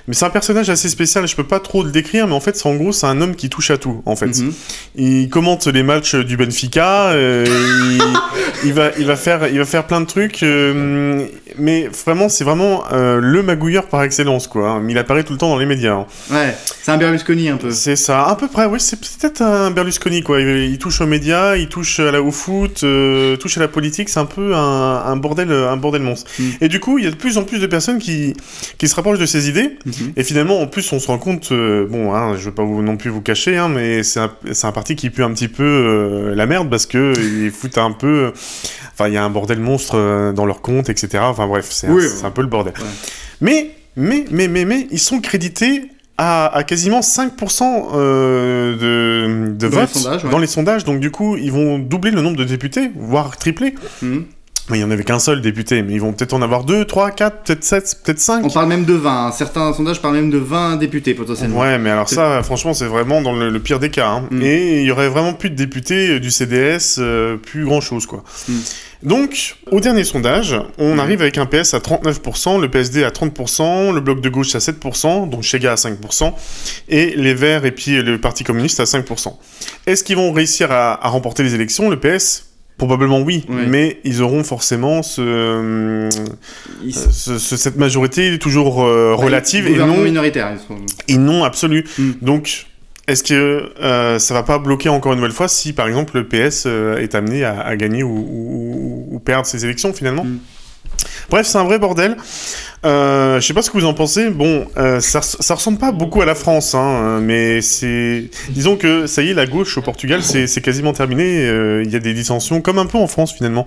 Mais c'est un personnage assez spécial. Je peux pas trop le décrire, mais en fait, c'est en gros, c'est un homme qui touche à tout. En fait, Mhm. il commente les matchs du Benfica. euh, il, il va, il va faire, il va faire plein de trucs. euh, mais vraiment, c'est vraiment euh, le magouilleur par excellence, quoi. hein. Il apparaît tout le temps dans les médias. hein. Ouais, c'est un Berlusconi un peu. C'est ça, à peu près, oui, c'est peut-être un Berlusconi, quoi. Il, il touche aux médias, il touche à la, au foot, euh, touche à la politique, c'est un peu un, un bordel, un bordel monstre. Mm. Et du coup, il y a de plus en plus de personnes qui, qui se rapprochent de ces idées, Mhm. et finalement, en plus, on se rend compte, euh, bon, hein, je veux pas vous, non plus vous cacher, hein, mais c'est un, un parti qui pue un petit peu euh, la merde, parce que il fout un peu... Enfin, il y a un bordel monstre euh, dans leur compte, etc. Enfin bref, c'est un- peu le bordel. Ouais. Mais, mais, mais, mais, mais, ils sont crédités à, à quasiment 5% euh, de, de Dans les votes sondages, ouais. dans les sondages. Donc du coup, ils vont doubler le nombre de députés, voire tripler. Mhm. Mais il n'y en avait qu'un seul député, mais ils vont peut-être en avoir 2, 3, 4, peut-être 7, peut-être 5. On parle même de 20. hein. Certains sondages parlent même de 20 députés potentiellement. Ouais, mais alors ça, franchement, c'est vraiment dans le, le pire des cas. hein. Mm. Et il y aurait vraiment plus de députés euh, du CDS, euh, plus grand-chose, quoi. Mm. Donc, au dernier sondage, on Mm. arrive avec un PS à 39%, le PSD à 30%, le Bloc de gauche à 7%, donc Chega à 5%, et les Verts et puis le Parti communiste à 5%. Est-ce qu'ils vont réussir à, à remporter les élections Le PS Probablement oui, mais ils auront forcément ce, euh, Ils- ce- ce- cette majorité toujours euh, relative et non minoritaire. ils sont- et non absolu. Mm. Donc, est-ce que euh, ça va pas bloquer encore une nouvelle fois si, par exemple, le PS euh, est amené à, à gagner ou, ou- ou perdre ses élections finalement Mm. Bref, c'est un vrai bordel. Euh, je sais pas ce que vous en pensez. Bon, euh, ça, ça ressemble pas beaucoup à la France, hein, mais c'est. Disons que ça y est, la gauche au Portugal, c'est quasiment terminé. euh, Il y a des dissensions, comme un peu en France finalement.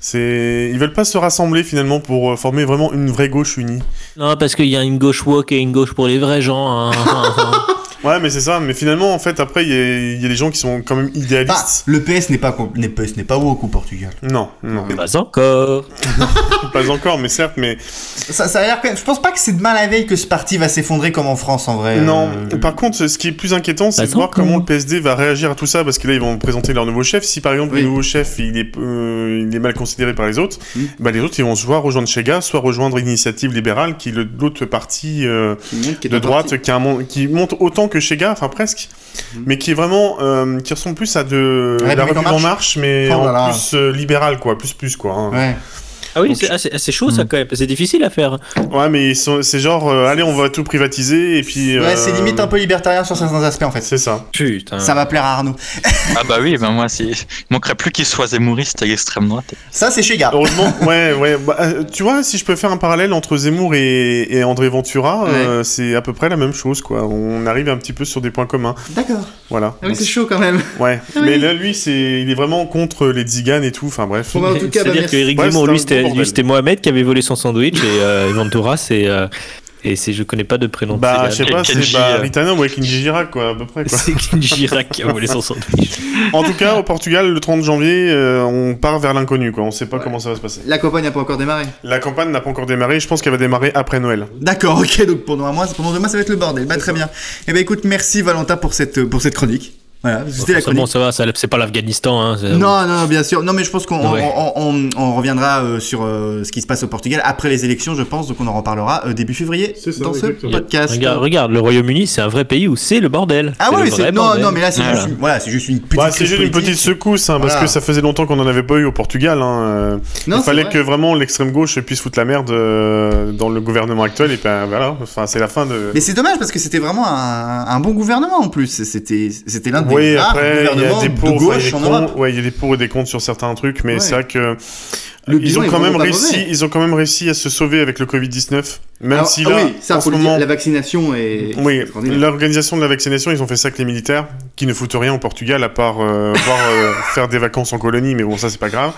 C'est, ils veulent pas se rassembler finalement pour former vraiment une vraie gauche unie. Non, parce qu'il y a une gauche woke et une gauche pour les vrais gens. hein. Ouais, mais c'est ça. Mais finalement, en fait, après, il y, a- il y a des gens qui sont quand même Bah, idéalistes. le PS n'est pas n'est PS n'est pas woke au Portugal. Non, non, Pas encore. pas encore, mais certes, mais Ça, ça a l'air. Je pense pas que c'est demain la veille que ce parti va s'effondrer comme en France en vrai. Non, Euh, par contre, ce qui est plus inquiétant, c'est Pas de voir encore. comment le PSD va réagir à tout ça, parce que là, ils vont présenter leur nouveau chef. Si par exemple Oui. le nouveau chef, il est, euh, il est mal considéré par les autres, Mm. bah, les autres, ils vont soit rejoindre Chega, soit rejoindre Initiative Libérale, qui est l'autre parti euh, de droite, parti. qui, a un mon- qui monte autant que Chega, enfin presque, Mm. mais qui est vraiment, euh, qui ressemble plus à de La République en marche. mais Oh en là. plus euh, libéral, quoi, plus plus quoi. hein. Ouais. Ah oui, c'est assez, assez chaud ça quand même. C'est difficile à faire. Ouais, mais c'est genre, euh, allez, on va tout privatiser et puis. Ouais, euh, c'est limite un peu libertarien sur certains aspects en fait. C'est ça. Putain. Ça va plaire à Arnaud. Ah bah oui, ben moi, si... il manquerait plus qu'il soit zémouriste à l'extrême droite. Ça, c'est chez Gars. Heureusement, ouais, ouais. bah, euh, tu vois, si je peux faire un parallèle entre Zemmour et, et André Ventura, euh, c'est à peu près la même chose, quoi. On arrive un petit peu sur des points communs. D'accord. Voilà. Ah oui, c'est chaud quand même. Ouais. Ah Mais là, lui, c'est, il est vraiment contre les tziganes et tout. Enfin, bref. Bon, bah, en tout cas, bah, C'est-à-dire que Eric Zemmour, lui, c'était. Lui, c'était Mohamed qui avait volé son sandwich et euh, Ventura, c'est. euh, et c'est, je connais pas de prénom. Bah, je sais pas, c'est bah, euh. Ritana ou Kenji Girac, quoi, à peu près. C'est Kenji Girac qui a volé son sandwich. en tout cas, au Portugal, le 30 janvier, euh, on part vers l'inconnu, quoi. On sait pas comment ça va se passer. La campagne n'a pas encore démarré. La campagne n'a pas encore démarré. Je pense qu'elle va démarrer après Noël. D'accord, ok, donc pendant un mois, pendant deux mois, ça va être le bordel. Bah, très bien. Eh ben, écoute, merci Valentin pour cette, pour cette chronique. Voilà, c'était la C'est chronique. bon, ça va, c'est pas l'Afghanistan. Hein, Non, non, non, bien sûr. Non, mais je pense qu'on Ouais. on, on- on reviendra euh, sur euh, ce qui se passe au Portugal après les élections, je pense. Donc on en reparlera euh, début février ça, dans ce exactement. podcast. Regarde, regarde, le Royaume-Uni, c'est un vrai pays où c'est le bordel. Ah oui, c'est non, bordel. non, mais là c'est Voilà. juste, une- voilà, c'est juste une petite. Bah, c'est juste une petite secousse, hein, parce que ça faisait longtemps qu'on en avait pas eu au Portugal. Hein. Non, il fallait vrai. que vraiment l'extrême gauche puisse foutre la merde euh, dans le gouvernement actuel, et ben voilà, enfin, c'est la fin de. Mais c'est dommage parce que c'était vraiment un, un bon gouvernement en plus. C'était c'était l'un des Oui, rares après, il y a des de pour, gauche des Europe. ouais, il y a des pour et des contre sur certains trucs, mais Ouais. c'est vrai que Le ils ont quand même réussi, ils ont quand même réussi à se sauver avec le Covid 19, même Alors, si ah là, oui, ça en ce dire, moment, la vaccination est. oui, l'organisation de la vaccination, ils ont fait ça avec les militaires, qui ne foutent rien au Portugal à part euh, voir euh, faire des vacances en colonie, mais bon, ça c'est pas grave.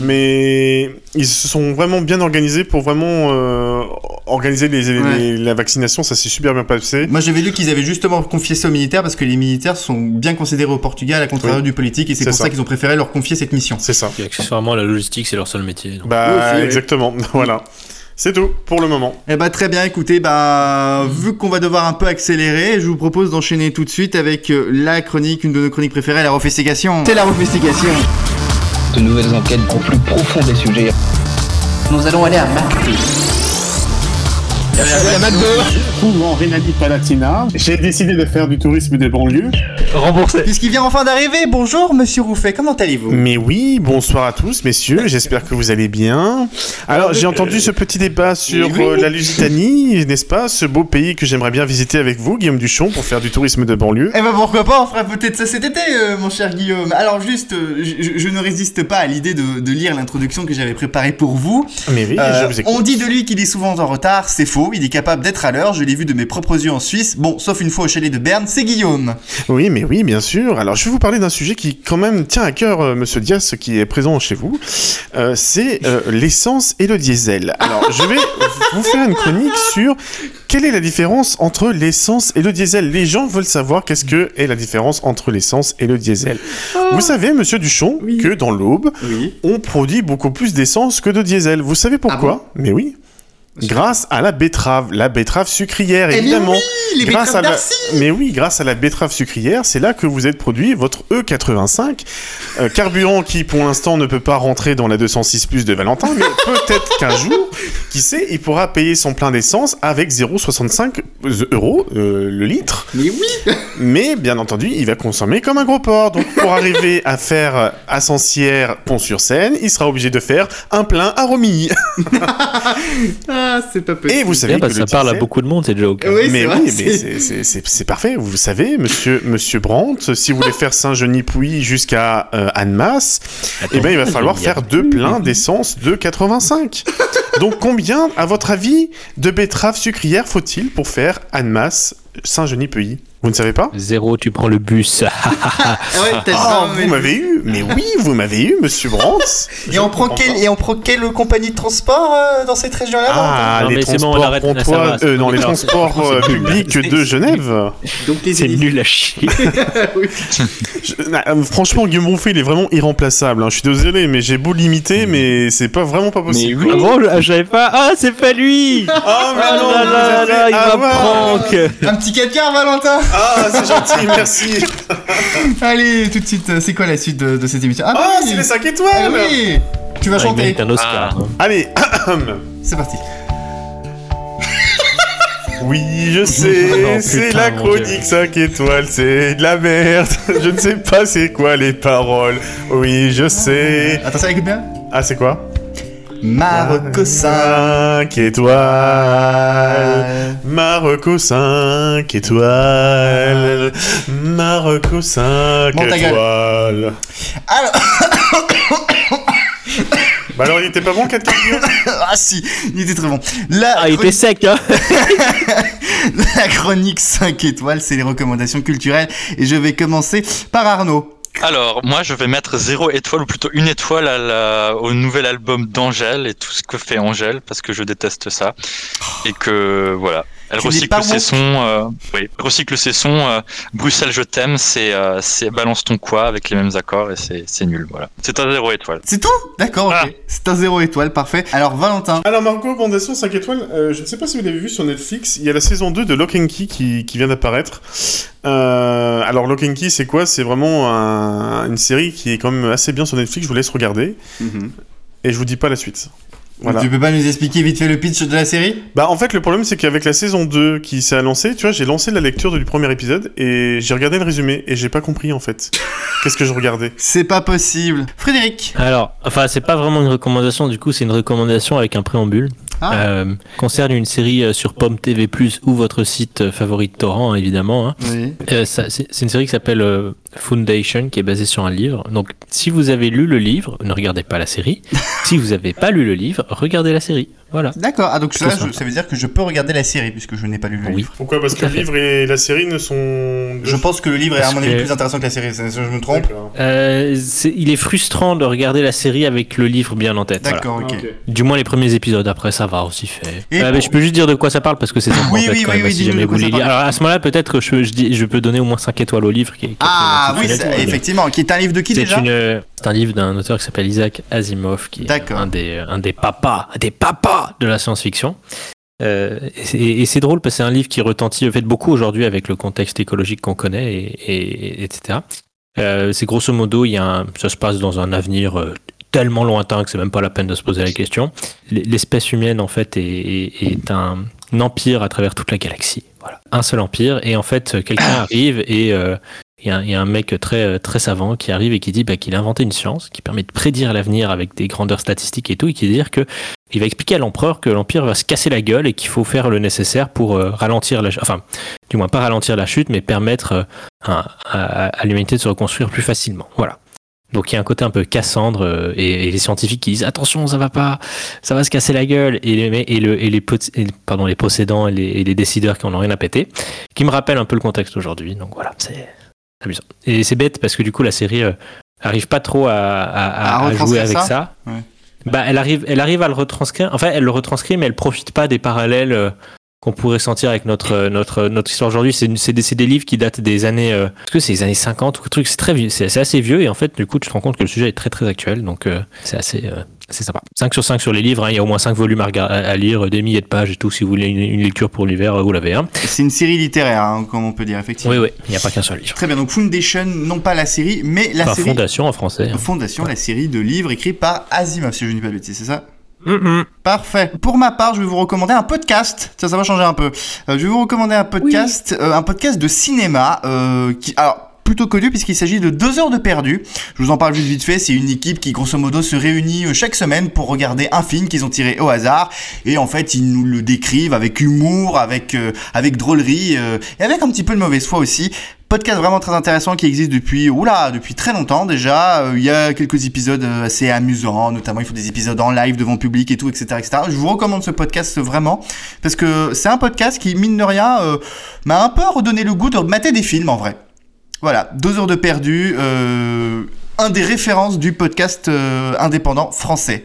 Mhm. Mais ils se sont vraiment bien organisés pour vraiment euh, organiser les, les- Ouais. les- la vaccination, ça s'est super bien passé. Moi j'avais lu qu'ils avaient justement confié ça aux militaires parce que les militaires sont bien considérés au Portugal à contrario Oui. du politique et c'est pour ça, ça. qu'ils ont préféré leur confier cette mission. C'est ça. Puis accessoirement, la logistique, c'est leur seul métier. donc. Bah, Oui, aussi, oui. exactement. voilà. C'est tout pour le moment. Eh bah très bien, écoutez, bah vu qu'on va devoir un peu accélérer, je vous propose d'enchaîner tout de suite avec euh, la chronique, une de nos chroniques préférées, la refestigation. C'est la refestigation. De nouvelles enquêtes au plus profond des sujets. Nous allons aller à Ou en Rhénanie-Palatinat, j'ai décidé de faire du tourisme des banlieues. Remboursé. Puisqu'il vient enfin d'arriver, bonjour Monsieur Rouffet, comment allez-vous? Mais oui, bonsoir à tous, messieurs. J'espère que vous allez bien. Alors, j'ai entendu ce petit débat sur Oui. euh, la Lusitanie, n'est-ce pas? Ce beau pays que j'aimerais bien visiter avec vous, Guillaume Duchon, pour faire du tourisme de banlieue. Eh ben pourquoi pas, on fera peut-être ça cet été, euh, mon cher Guillaume. Alors juste, euh, je, je ne résiste pas à l'idée de, de lire l'introduction que j'avais préparée pour vous. Mais oui, Euh, je vous écoute. on dit de lui qu'il est souvent en retard, c'est faux, il est capable d'être à l'heure, je l'ai vu de mes propres yeux en Suisse, bon, sauf une fois au chalet de Berne, c'est Guillaume. Oui, mais oui, bien sûr. Alors, je vais vous parler d'un sujet qui, quand même, tient à cœur, euh, monsieur Dias, qui est présent chez vous. Euh, c'est euh, l'essence et le diesel. Alors, je vais vous faire une chronique sur quelle est la différence entre l'essence et le diesel. Les gens veulent savoir qu'est-ce que est la différence entre l'essence et le diesel. Vous savez, monsieur Duchon, Oui. que dans l'Aube, Oui. on produit beaucoup plus d'essence que de diesel. Vous savez pourquoi? Mais oui. Grâce à la betterave, la betterave sucrière, Eh évidemment. oui, les grâce betteraves à la... d'Arcy Mais oui, grâce à la betterave sucrière, c'est là que vous êtes produit votre E85, euh, carburant qui pour l'instant ne peut pas rentrer dans la 206 plus de Valentin, mais peut-être qu'un jour, qui sait, il pourra payer son plein d'essence avec 0,65 euros euh, le litre. Mais oui Mais bien entendu, il va consommer comme un gros porc. Donc pour arriver à faire euh, Ascensière Pont-sur-Seine, il sera obligé de faire un plein à Romilly. Ah, c'est pas possible. Et vous savez Bien, que ça parle à beaucoup de monde. Oui, c'est mais vrai, oui, mais c'est- parfait. Vous savez, monsieur, monsieur Brandt, si vous voulez faire Saint-Genis-Pouilly jusqu'à euh, Annemasse, eh ben, il va falloir faire deux pleins d'essence de 85. Donc, combien, à votre avis, de betteraves sucrières faut-il pour faire Annemasse, Saint-Genis-Pouilly Vous ne savez pas Zéro, tu prends le bus. Ah ouais, Oh, pas- vous m'avez eu Mais oui, vous m'avez eu, monsieur Brandt Et on prend quelle et on prend quelle compagnie de transport euh, dans cette région-là Ah, Non, les mais bon, transports arrête, là, va, euh, non, les transports euh, publics de Genève. Donc C'est nul à chier. Je- franchement, Guillaume Bonfil, il est vraiment irremplaçable. hein. Je suis désolé, mais j'ai beau l'imiter, mais c'est pas vraiment pas possible. oui. Ah savais pas. Ah, c'est pas lui Oh, mais Ah non, là là il Ah, m'a ouais. prank Un petit 4 quarts, Valentin Ah, c'est gentil, merci. Allez, tout de suite, c'est quoi la suite de, de cette émission Ah, oui. c'est les 5 Ah étoiles oui Tu vas Ah, il chanter mérite un Oscar. hein. Allez, C'est parti. oui, je sais, c'est putain, la mon chronique Dieu. 5 étoiles, c'est de la merde. je ne sais pas c'est quoi les paroles. Oui, je sais. Attention, écoute bien. Ah, c'est quoi? Marocco 5 5 étoiles. Marocco 5 étoiles. Marocco 5 Bon, étoiles. Alors, Bah alors, il était pas bon 4 Guillaume ah si, il était très bon. La, Ah, il était sec, hein la chronique 5 étoiles, c'est les recommandations culturelles. Et je vais commencer par Arnaud. Alors, moi, je vais mettre zéro étoile, ou plutôt une étoile au nouvel album d'Angèle et tout ce que fait Angèle, parce que je déteste ça. Et que, voilà. Elle Tu n'es recycle pas ses sons, euh, oui, elle recycle ses sons, euh, Bruxelles, je t'aime, c'est, euh, c'est balance ton quoi avec les mêmes accords et c'est, c'est nul, voilà. C'est un zéro étoile. C'est tout? D'accord, ok. Ah. C'est un 0 étoile, parfait. Alors, Valentin. Alors, ma recommandation 5 étoiles, euh, je ne sais pas si vous l'avez vu sur Netflix, il y a la saison 2 de Lock and Key qui, qui vient d'apparaître. Euh, alors, Lock and Key, c'est quoi? C'est vraiment un- une série qui est quand même assez bien sur Netflix, je vous laisse regarder. Et je vous dis pas la suite. Voilà. Tu peux pas nous expliquer vite fait le pitch de la série? Bah en fait le problème c'est qu'avec la saison 2 qui s'est annoncée, tu vois, j'ai lancé la lecture du premier épisode et j'ai regardé le résumé et j'ai pas compris en fait. Qu'est-ce que je regardais? C'est pas possible. Frédéric? Alors, enfin, c'est pas vraiment une recommandation, du coup, c'est une recommandation avec un préambule. Ah. Euh, concerne une série euh, sur Pomme TV Plus ou votre site euh, favori de torrent, évidemment. hein. Oui. Euh, ça- c'est c'est une série qui s'appelle euh, Foundation, qui est basée sur un livre. Donc, si vous avez lu le livre, ne regardez pas la série. si vous n'avez pas lu le livre, regardez la série. Voilà. D'accord. Ah donc ça, ça. je- ça veut dire que je peux regarder la série puisque je n'ai pas lu le Oui. livre. Pourquoi Parce que le livre et la série ne sont... Je pense que le livre est à mon avis que- plus intéressant que la série. Je me trompe. D'accord. Euh, il est frustrant de regarder la série avec le livre bien en tête. voilà. D'accord, ok. Ah, ok. Du moins les premiers épisodes, après ça va aussi fait. Et Euh, mais je peux juste dire de quoi ça parle parce que c'est Oui, oui, quand oui, même, oui, si jamais de vous voulez. Alors à ce moment-là, peut-être que je, je, dis- je peux donner au moins 5 étoiles au livre qui est, Ah oui, effectivement. Qui est un livre de qui C'est déjà une- c'est un livre d'un auteur qui s'appelle Isaac Asimov, qui est D'accord. un des, un des papas, un des papas de la science-fiction. Euh, et c'est- et c'est drôle parce que c'est un livre qui retentit en fait beaucoup aujourd'hui avec le contexte écologique qu'on connaît, et, et- etc. Euh, c'est grosso modo, il y a un- ça se passe dans un avenir euh, tellement lointain que c'est même pas la peine de se poser la question. L'espèce humaine en fait est, est- est un, empire à travers toute la galaxie. Voilà, un seul empire. Et en fait, quelqu'un arrive et euh, il y, a un- il y a un mec très, très savant qui arrive et qui dit bah, qu'il a inventé une science qui permet de prédire l'avenir avec des grandeurs statistiques et tout, et qui dire que il va expliquer à l'empereur que l'empire va se casser la gueule et qu'il faut faire le nécessaire pour euh, ralentir la, enfin, du moins pas ralentir la chute, mais permettre euh, à, à- à l'humanité de se reconstruire plus facilement. Voilà. Donc il y a un côté un peu Cassandre euh, et, et les scientifiques qui disent attention ça va pas, ça va se casser la gueule et les et, le, et les, et- pardon les possédants et les, et les décideurs qui en ont rien à péter, qui me rappellent un peu le contexte aujourd'hui. Donc voilà, c'est amusant. Et c'est bête parce que du coup la série euh, arrive pas trop à, à- à- À à jouer avec ça ça. Ouais. Bah elle arrive, elle arrive à le retranscrire. Enfin elle le retranscrit mais elle profite pas des parallèles. euh, qu'on pourrait sentir avec notre euh, notre notre histoire aujourd'hui c'est des, des livres qui datent des années euh, est-ce que c'est les années 50 ou truc? C'est très vieux c'est assez vieux et en fait du coup tu te rends compte que le sujet est très très actuel donc euh, c'est assez euh, c'est sympa 5 sur 5 sur les livres hein. il y a au moins 5 volumes à, rega- à- à lire des milliers de pages et tout si vous voulez une, une lecture pour l'hiver euh, vous l'avez hein. C'est une série littéraire, hein, comme on peut dire, effectivement. oui oui il n'y a pas qu'un seul livre Très bien, donc Foundation, non pas la série, mais la enfin série. fondation en français hein. Fondation, la série de livres écrits par Asimov, si je ne dis pas de bêtises, c'est ça? Parfait. Pour ma part, je vais vous recommander un podcast. Ça, ça va changer un peu. Euh, je vais vous recommander un podcast, euh, un podcast de cinéma. euh, qui, alors, plutôt connu puisqu'il s'agit de deux heures de perdu. Je vous en parle juste vite fait. C'est une équipe qui, grosso modo, se réunit euh, chaque semaine pour regarder un film qu'ils ont tiré au hasard. Et en fait, ils nous le décrivent avec humour, avec, euh, avec drôlerie euh, et avec un petit peu de mauvaise foi aussi. Podcast vraiment très intéressant qui existe depuis, oula, depuis très longtemps déjà. Euh, Il y a quelques épisodes euh, assez amusants, notamment il faut des épisodes en live devant public et tout, etc., etc. Je vous recommande ce podcast vraiment parce que c'est un podcast qui, mine de rien, euh, m'a un peu redonné le goût de mater des films en vrai. Voilà, deux heures de perdu, euh, un des références du podcast euh, indépendant français.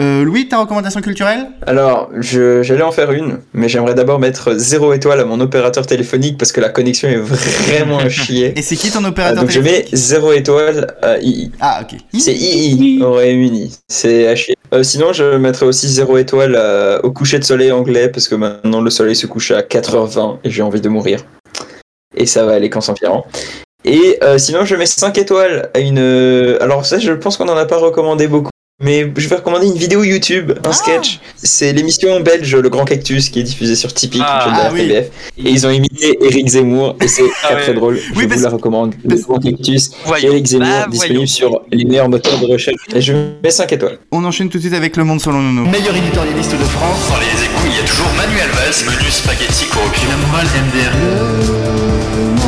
Euh, Louis, ta recommandation culturelle? Alors, j'allais en faire une, mais j'aimerais d'abord mettre zéro étoile à mon opérateur téléphonique parce que la connexion est vraiment à chier. Et c'est qui ton Ah, opérateur donc je mets zéro étoile à II. Ah, ok. C'est II au Royaume-Uni. C'est à chier. Euh, sinon, je mettrais aussi zéro étoile à- au coucher de soleil anglais parce que maintenant le soleil se couche à 4h20 et j'ai envie de mourir. Et ça va aller qu'en s'empirant. Et euh, sinon, je mets 5 étoiles à une. euh, Alors, ça, je pense qu'on n'en a pas recommandé beaucoup. Mais je vais recommander une vidéo YouTube, un sketch. C'est l'émission belge Le Grand Cactus qui est diffusée sur Tipeee, Ah, chaîne de ah oui. RTBF. Et ils ont imité Eric Zemmour et c'est Ah très ouais. très drôle. Oui, je parce- vous la recommande. Le Grand Cactus, Voyons. Eric Zemmour, Ah, disponible voyons. sur les meilleurs moteurs de recherche. Et je mets 5 étoiles. On enchaîne tout de suite avec Le Monde selon Nono. Meilleur éditorialiste de France. Dans les il y a toujours Manuel Valls, menu spaghetti corruption. La morale MDR.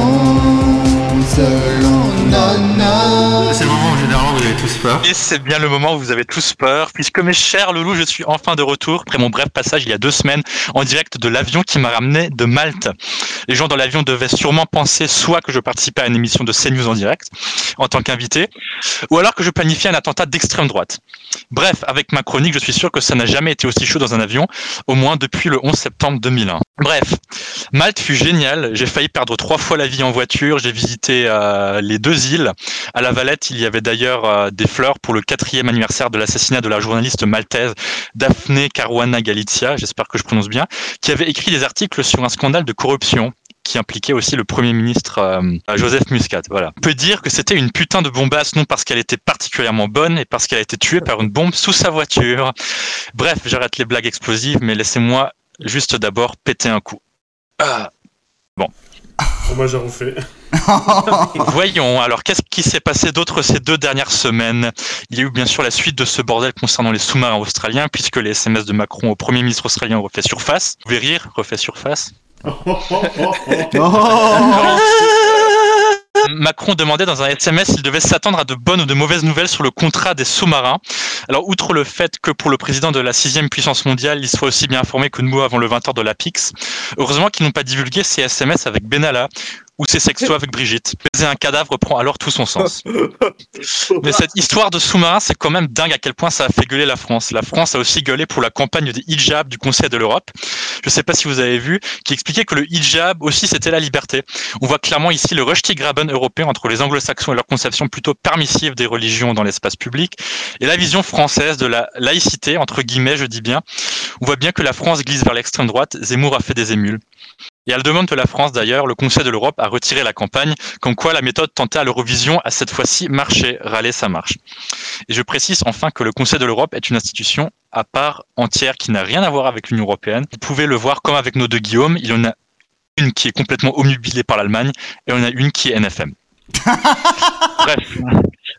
C'est le moment où vous avez tous peur. Et c'est bien le moment où vous avez tous peur, puisque mes chers loulous, je suis enfin de retour après mon bref passage il y a deux semaines en direct de l'avion qui m'a ramené de Malte. Les gens dans l'avion devaient sûrement penser soit que je participais à une émission de CNews en direct en tant qu'invité, ou alors que je planifiais un attentat d'extrême droite. Bref, avec ma chronique, je suis sûr que ça n'a jamais été aussi chaud dans un avion, au moins depuis le 11 septembre 2001. Bref, Malte fut génial. J'ai failli perdre trois fois la vie en voiture. J'ai visité euh, les deux îles. À la Valette, il y avait d'ailleurs euh, des fleurs pour le quatrième anniversaire de l'assassinat de la journaliste maltaise Daphne Caruana Galizia, j'espère que je prononce bien, qui avait écrit des articles sur un scandale de corruption qui impliquait aussi le Premier ministre euh, Joseph Muscat. Voilà. On peut dire que c'était une putain de bombasse, non parce qu'elle était particulièrement bonne, et parce qu'elle a été tuée par une bombe sous sa voiture. Bref, j'arrête les blagues explosives, mais laissez-moi juste d'abord péter un coup. Ah. Hommage à Rouffet. Voyons, alors qu'est-ce qui s'est passé d'autre ces deux dernières semaines? Il y a eu bien sûr la suite de ce bordel concernant les sous-marins australiens, puisque les SMS de Macron au Premier ministre australien ont refait surface. Vous pouvez rire, refait surface. Macron demandait dans un SMS s'il devait s'attendre à de bonnes ou de mauvaises nouvelles sur le contrat des sous-marins. Alors, outre le fait que pour le président de la sixième puissance mondiale, il soit aussi bien informé que nous avant le 20h de la PIX, heureusement qu'ils n'ont pas divulgué ces SMS avec Benalla ou ses sextos avec Brigitte. Baiser un cadavre prend alors tout son sens. Mais cette histoire de sous-marin, c'est quand même dingue à quel point ça a fait gueuler la France. La France a aussi gueulé pour la campagne des hijab du Conseil de l'Europe. Je sais pas si vous avez vu, qui expliquait que le hijab aussi c'était la liberté. On voit clairement ici le Rushdie-Graben européen entre les anglo-saxons et leur conception plutôt permissive des religions dans l'espace public et la vision française de la laïcité, entre guillemets, je dis bien. On voit bien que la France glisse vers l'extrême droite. Zemmour a fait des émules. Et à la demande de la France d'ailleurs, le Conseil de l'Europe a retiré la campagne, comme quoi la méthode tentée à l'Eurovision a cette fois-ci marché, râler ça marche. Et je précise enfin que le Conseil de l'Europe est une institution à part entière qui n'a rien à voir avec l'Union Européenne. Vous pouvez le voir comme avec nos deux Guillaume, il y en a une qui est complètement omnubilée par l'Allemagne et on a une qui est NFM. Bref.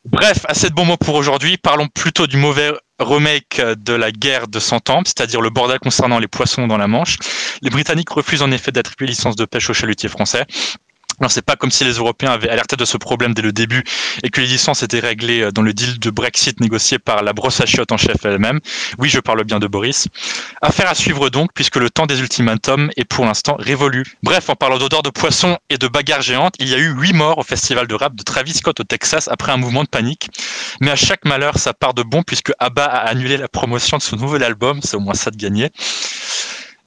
Bref, assez de bons mots pour aujourd'hui. Parlons plutôt du mauvais remake de la guerre de 100 ans, c'est-à-dire le bordel concernant les poissons dans la Manche. Les Britanniques refusent en effet d'attribuer licence de pêche aux chalutiers français. Alors c'est pas comme si les Européens avaient alerté de ce problème dès le début et que les licences étaient réglées dans le deal de Brexit négocié par la brosse à chiottes en chef elle-même. Oui, je parle bien de Boris. Affaire à suivre donc puisque le temps des ultimatums est pour l'instant révolu. Bref, en parlant d'odeur de poisson et de bagarres géantes, il y a eu huit morts au festival de rap de Travis Scott au Texas après un mouvement de panique. Mais à chaque malheur, ça part de bon puisque ABBA a annulé la promotion de son nouvel album, c'est au moins ça de gagner.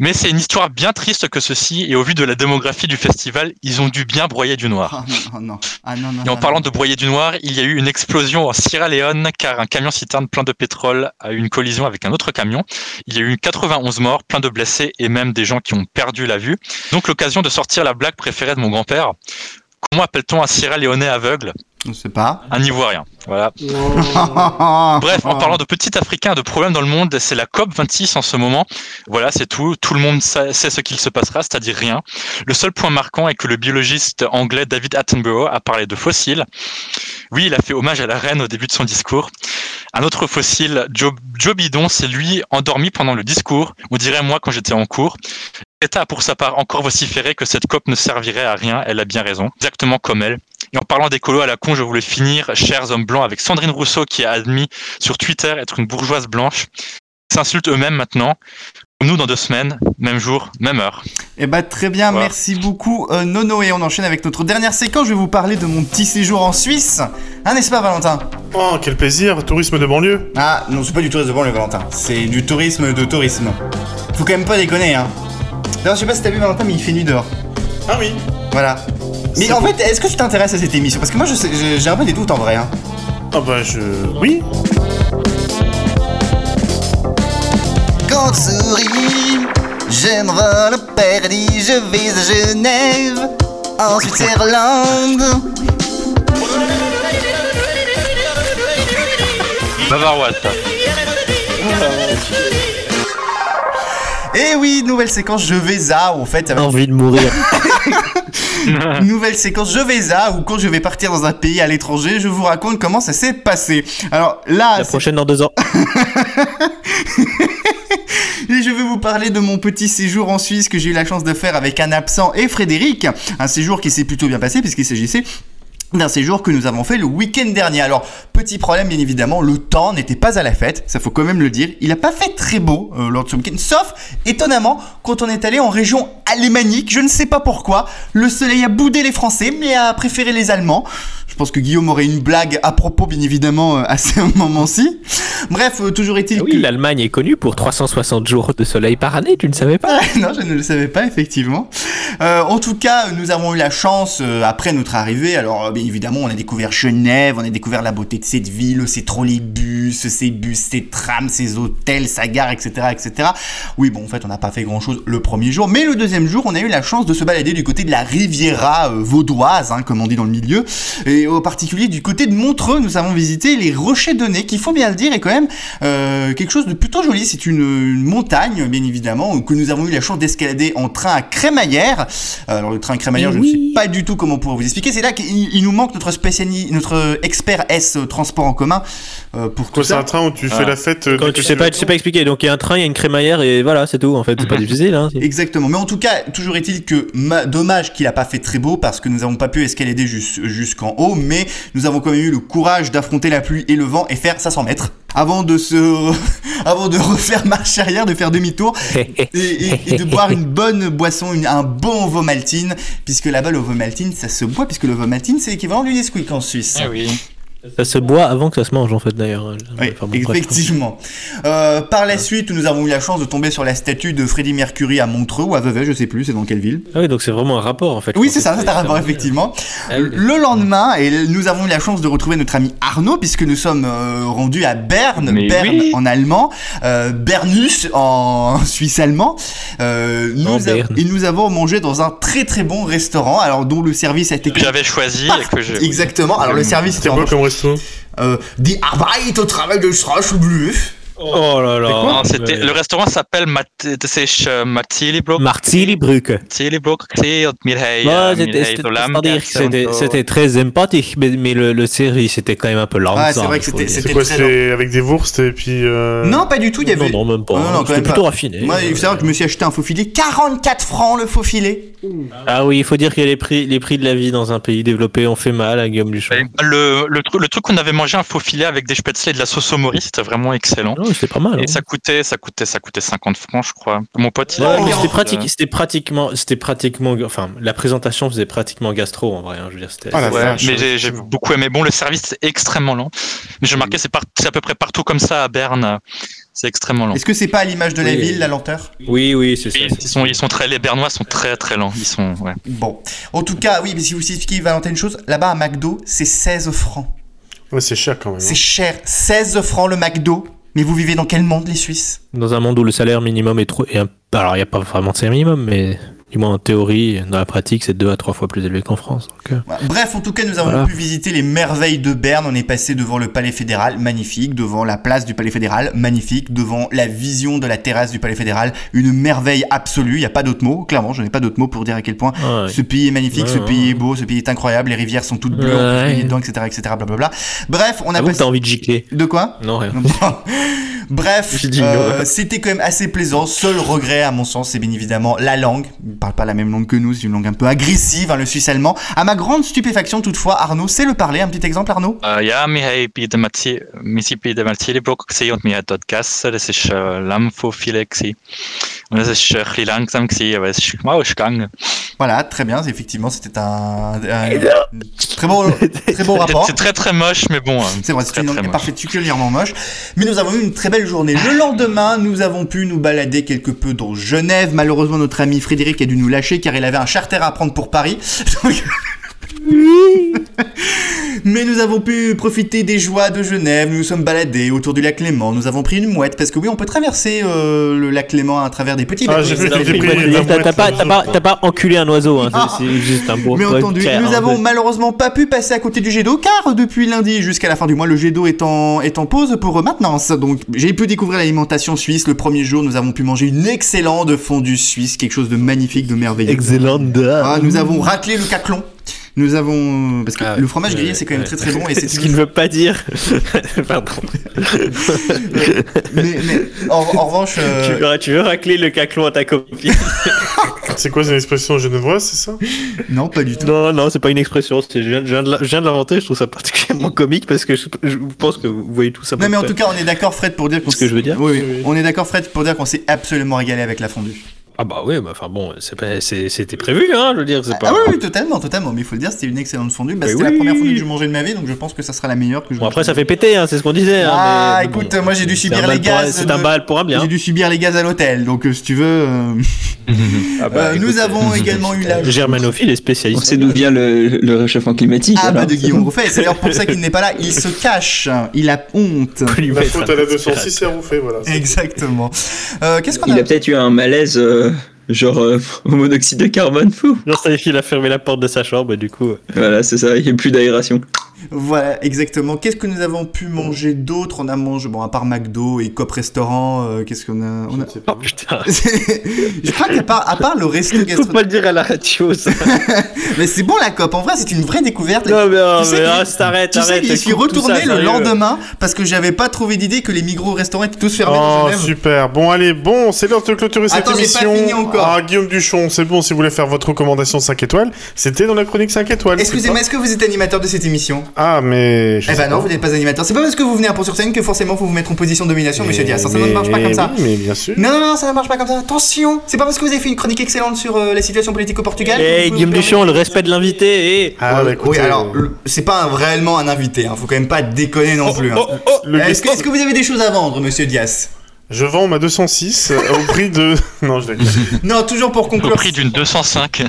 Mais c'est une histoire bien triste que ceci, et au vu de la démographie du festival, ils ont dû bien broyer du noir. Oh non. Ah non, non. Et en parlant de broyer du noir, il y a eu une explosion en Sierra Leone car un camion citerne plein de pétrole a eu une collision avec un autre camion. Il y a eu 91 morts, plein de blessés et même des gens qui ont perdu la vue. Donc l'occasion de sortir la blague préférée de mon grand-père. Comment appelle-t-on un Sierra Léonais aveugle? Je sais pas. Un Ivoirien. Voilà. Bref, Bref, en parlant de petits Africains, de problèmes dans le monde, c'est la COP 26 en ce moment. Voilà, c'est tout. Tout le monde sait ce qu'il se passera, c'est-à-dire rien. Le seul point marquant est que le biologiste anglais David Attenborough a parlé de fossiles. Oui, il a fait hommage à la reine au début de son discours. Un autre fossile, Joe, Joe Bidon, c'est lui endormi pendant le discours. On dirait moi quand j'étais en cours. L'État a pour sa part encore vociféré que cette COP ne servirait à rien. Elle a bien raison, exactement comme elle. Et en parlant d'écolo à la con, je voulais finir, chers hommes blancs, avec Sandrine Rousseau qui a admis sur Twitter être une bourgeoise blanche. Ils s'insultent eux-mêmes maintenant. Nous dans deux semaines, même jour, même heure. Eh bah très bien, Voilà. merci beaucoup euh, Nono et on enchaîne avec notre dernière séquence. Je vais vous parler de mon petit séjour en Suisse. Hein, n'est-ce pas Valentin? Oh, quel plaisir, tourisme de banlieue. Ah non, c'est pas du tourisme de banlieue Valentin, c'est du tourisme de tourisme. Faut quand même pas déconner hein. D'ailleurs, je sais pas si t'as vu Valentin, mais il fait nuit dehors. Ah oui. Voilà. Mais en fait, est-ce que tu t'intéresses à cette émission? Parce que moi, je sais- j'ai un peu des doutes en vrai. Hein. Ah bah je... Oui. Quand souris, je m'envole au paradis, je vais à Genève, ensuite Irlande. Bavaroise, ça. Et Eh oui, nouvelle séquence, je vais à, en fait, Envie de mourir. Nouvelle séquence Je vais à ou quand je vais partir dans un pays à l'étranger, je vous raconte comment ça s'est passé. Alors là, La prochaine dans deux ans. et je vais vous parler de mon petit séjour en Suisse que j'ai eu la chance de faire avec un absent et Frédéric. Un séjour qui s'est plutôt bien passé puisqu'il s'agissait d'un séjour que nous avons fait le week-end dernier. Alors, petit problème, bien évidemment, le temps n'était pas à la fête, ça faut quand même le dire. Il n'a pas fait très beau euh, lors de ce week-end, sauf, étonnamment, quand on est allé en région alémanique, je ne sais pas pourquoi, le soleil a boudé les Français, mais a préféré les Allemands. Je pense que Guillaume aurait une blague à propos, bien évidemment, euh, à ce moment-ci. Bref, euh, toujours est-il Ah oui, l'Allemagne est connue pour 360 jours de soleil par année, tu ne savais pas non, je ne le savais pas, effectivement. Euh, en tout cas, nous avons eu la chance, euh, après notre arrivée, alors bien évidemment, on a découvert Genève, on a découvert la beauté de cette ville, ses trolleybus, ses bus, ses trams, ses hôtels, sa gare, etc., etc. Oui, bon, en fait, on n'a pas fait grand-chose le premier jour, mais le deuxième jour, on a eu la chance de se balader du côté de la Riviera euh, vaudoise, hein, comme on dit dans le milieu, et au particulier du côté de Montreux, nous avons visité les Rochers de Nez, qui, faut bien le dire, est quand même euh, quelque chose de plutôt joli. C'est une, une montagne, bien évidemment, que nous avons eu la chance d'escalader en train à Crémaillère. Euh, Alors le train à Crémaillère, Eh je ne sais pas du tout comment pouvoir vous expliquer. C'est là qu'il il nous manque notre notre expert S euh, transport en commun euh, pour Quoi, tout c'est un train où tu Ah. fais la fête euh, Quand tu sais pas, tu sais pas expliquer. Donc il y a un train, il y a une crémaillère et voilà, c'est tout en fait. C'est pas difficile. Hein. Exactement. Mais en tout cas, toujours est-il que ma- dommage qu'il a pas fait très beau parce que nous n'avons pas pu escalader jus- jusqu'en haut, mais nous avons quand même eu le courage d'affronter la pluie et le vent et faire 500 mètres avant de se, avant de refaire marche arrière, de faire demi-tour et, et- et de boire une bonne boisson, une- un bon Vomaltine, puisque là-bas le Vomaltine ça se boit puisque le Vomaltine c'est l'équivalent du Nesquik en Suisse. Ah oui. Ça se boit avant que ça se mange en fait d'ailleurs. Oui, bon, bref. effectivement. Euh, par la suite, nous avons eu la chance de tomber sur la statue de Freddie Mercury à Montreux ou à Vevey, je sais plus, c'est dans quelle ville. Ah oui, donc c'est vraiment un rapport en fait. Oui, c'est ça, c'est un rapport, effectivement. Ah oui. Le lendemain, et nous avons eu la chance de retrouver notre ami Arnaud, puisque nous sommes euh, rendus à Berne, Mais Berne oui. en allemand, euh, Bernus en suisse allemand. Euh, nous En a- Berne. et nous avons mangé dans un très très bon restaurant, alors dont le service a été Que j'avais choisi et que je. Exactement. Alors le service était en comme euh, Die Arbeit au travail de Strasbourg. Oh là là. Non, c'était le restaurant s'appelle Mat das ist äh, Marzilibrock. Martilibrück. Marzilibrock und wir haben Ouais, wir c'était- c'était- c'était c'était très sympathique, mais, mais le, le service c'était quand même un peu lent. Ouais, c'est vrai que c'était- C'est c'était quoi C'est avec des wursts et puis. euh, Non, pas du tout. Il y avait. Non, non, même pas. Non, non, C'était plutôt pas. raffiné. Moi, il faut savoir que je me suis acheté un faux filet. 44 francs le faux filet. Ah oui, il faut dire que les prix, les prix de la vie dans un pays développé ont fait mal à Guillaume Luchon. Et Le, le, truc, le truc qu'on avait mangé un faux filet avec des spätzle et de la sauce au mori, c'était vraiment excellent. Non, c'était pas mal. Et hein. ça coûtait, ça coûtait, ça coûtait 50 francs, je crois. Mon pote, il Ouais, Oh. c'était pratique, c'était pratiquement, c'était pratiquement, enfin, la présentation faisait pratiquement gastro en vrai. hein, je veux dire, c'était. Ah, Ouais, mais j'ai beaucoup aimé. Bon, le service est extrêmement lent. Mais j'ai remarqué, c'est par- c'est à peu près partout comme ça à Berne. C'est extrêmement lent. Est-ce que c'est pas à l'image de la ville, la lenteur? Oui, oui, c'est ça. Ils, ils sont, ils sont très, les Bernois sont très très lents. Ils sont, ouais. Bon. En tout cas, oui, mais si vous expliquez Valentin une chose, là-bas à McDo, c'est 16 francs. Ouais, c'est cher quand même. hein. C'est cher. 16 francs le McDo. Mais vous vivez dans quel monde, les Suisses? Dans un monde où le salaire minimum est trop, et un- alors il y a pas vraiment de salaire minimum, mais Du moins en théorie, dans la pratique, c'est deux à trois fois plus élevé qu'en France. donc, euh. Bref, en tout cas, nous avons Voilà. pu visiter les merveilles de Berne. On est passé devant le Palais fédéral, magnifique, devant la place du Palais fédéral, magnifique, devant la vision de la terrasse du Palais fédéral, une merveille absolue. Il n'y a pas d'autre mot, clairement, je n'ai pas d'autre mot pour dire à quel point Ah ouais. ce pays est magnifique, Ouais, ce ouais. pays est beau, ce pays est incroyable, les rivières sont toutes bleues, on peut se baigner dedans, etc., etc., blablabla. Bref, on a que passé... t'as envie de gicler. De quoi? Non, rien. Bref, euh, c'était quand même assez plaisant. Seul regret, à mon sens, c'est bien évidemment la langue. Il parle pas la même langue que nous, c'est une langue un peu agressive, hein, le suisse allemand. À ma grande stupéfaction, toutefois, Arnaud sait le parler. Un petit exemple, Arnaud? Äh, ja, wir haben bei der Marzilibrücke gesehen und wir haben dort gegessen. Das war Lammfauxfilet. gewesen. Und das war ein bisschen langsam, aber es ist, es ist gegangen. Voilà, très bien. Effectivement, c'était un, un- très beau, très beau rapport. C'est très très moche, mais bon. hein, C'est vrai, c'est une langue particulièrement moche. Mais nous avons eu une très belle journée. Le lendemain, nous avons pu nous balader quelque peu dans Genève. Malheureusement, notre ami Frédéric a dû nous lâcher car il avait un charter à prendre pour Paris. Mais nous avons pu profiter des joies de Genève, nous nous sommes baladés autour du lac Léman, nous avons pris une mouette, parce que oui, on peut traverser euh, le lac Léman à travers des petits Ah, bateaux. j'ai pris la T'as pas, pas, pas enculé un oiseau, hein. c'est- Ah. c'est juste un beau truc entendu, clair, nous avons malheureusement pas pu passer à côté du jet d'eau car depuis lundi jusqu'à la fin du mois, le jet d'eau est en, est en pause pour maintenance. Donc j'ai pu découvrir l'alimentation suisse. Le premier jour, nous avons pu manger une excellente fondue suisse, quelque chose de magnifique, de merveilleux. Excellente. Ah, nous avons raclé le caclon. Nous avons parce que Ah, le fromage grillé euh, c'est quand même euh, très très bon et c'est Ce qui ne veut pas dire. Pardon. mais, mais en, en revanche euh, Tu, veux, tu veux racler le caclon à ta copine C'est quoi, c'est une expression genevoise, c'est ça? Non pas du tout. Non, non, c'est pas une expression. c'est- Je viens, je viens de l'inventer. Je trouve ça particulièrement comique parce que je, je pense que vous voyez tout ça. Non mais en tout cas on est d'accord Fred pour dire qu'on Ce que je veux dire oui, oui. Oui. on est d'accord Fred pour dire qu'on s'est absolument régalé avec la fondue. Ah bah oui, bah, enfin bon, c'est pas- c'est- c'était prévu, hein. Je veux dire, c'est Ah, pas. oui, oui, totalement, totalement. Mais il faut le dire, c'était une excellente fondue. Bah, c'était la première fondue que j'ai mangée de ma vie, donc je pense que ça sera la meilleure que je Bon après ça fait péter, hein, c'est ce qu'on disait. hein, Ah, mais écoute, bon, moi j'ai dû subir les gaz. C'est un bal pour un bien. J'ai dû subir les gaz à l'hôtel, donc euh, si tu veux. euh, Ah bah, euh, nous avons également eu la. Germanophile est On spécialiste. sait d'où vient le, le réchauffement climatique. Ah alors. bah de Guillaume Rouffet, c'est d'ailleurs pour ça qu'il n'est pas là, il se cache, il a honte. La faute à la petit 206 c'est rouffé, voilà. Exactement. Qu'est-ce qu'on Il a a peut-être eu un malaise, genre euh, au monoxyde de carbone fou. Non, ça y est, il a fermé la porte de sa chambre, et du coup. euh, Voilà, c'est ça, il n'y a plus d'aération. Voilà, exactement. Qu'est-ce que nous avons pu manger d'autre? On a mangé, bon, à part McDo et Cop Restaurant, euh, qu'est-ce qu'on a, on a... Oh putain. Je crois qu'à part, à part le resto Faut gastronomique. pas le dire à la radio, ça. Mais c'est bon la COP, en vrai c'est une vraie découverte. non, mais, non, Tu sais mais que- arrête, Tu sais arrête. j'y suis retourné ça, le lendemain parce que j'avais pas trouvé d'idée que les micro-restaurants étaient tous fermés Oh, super. Bon, allez, bon, c'est l'heure de clôturer cette Attends, j'ai pas émission. fini encore. Ah, Guillaume Duchon, c'est bon, si vous voulez faire votre recommandation 5 étoiles, c'était dans la chronique 5 étoiles. Excusez-moi, est-ce que vous êtes animateur de cette émission? Ah, mais. je Eh ben non, pas. vous n'êtes pas animateur. C'est pas parce que vous venez un peu sur scène que forcément faut vous mettre en position de domination, monsieur Diaz. Ça, ça ne marche pas comme ça. oui, mais bien sûr. Non, non, non, ça ne marche pas comme ça. Attention C'est pas parce que vous avez fait une chronique excellente sur euh, la situation politique au Portugal. Eh, Guillaume Duchon, le respect de l'invité, et. Ah, bah, écoutez, oui, alors, le- c'est pas un- réellement un invité, hein. faut quand même pas déconner non plus. hein. Oh, oh, Est-ce que, que vous avez des choses à vendre, monsieur Diaz? Je vends ma 206 euh, au prix de. Non, je. Non, toujours pour Au conclure. prix d'une 205.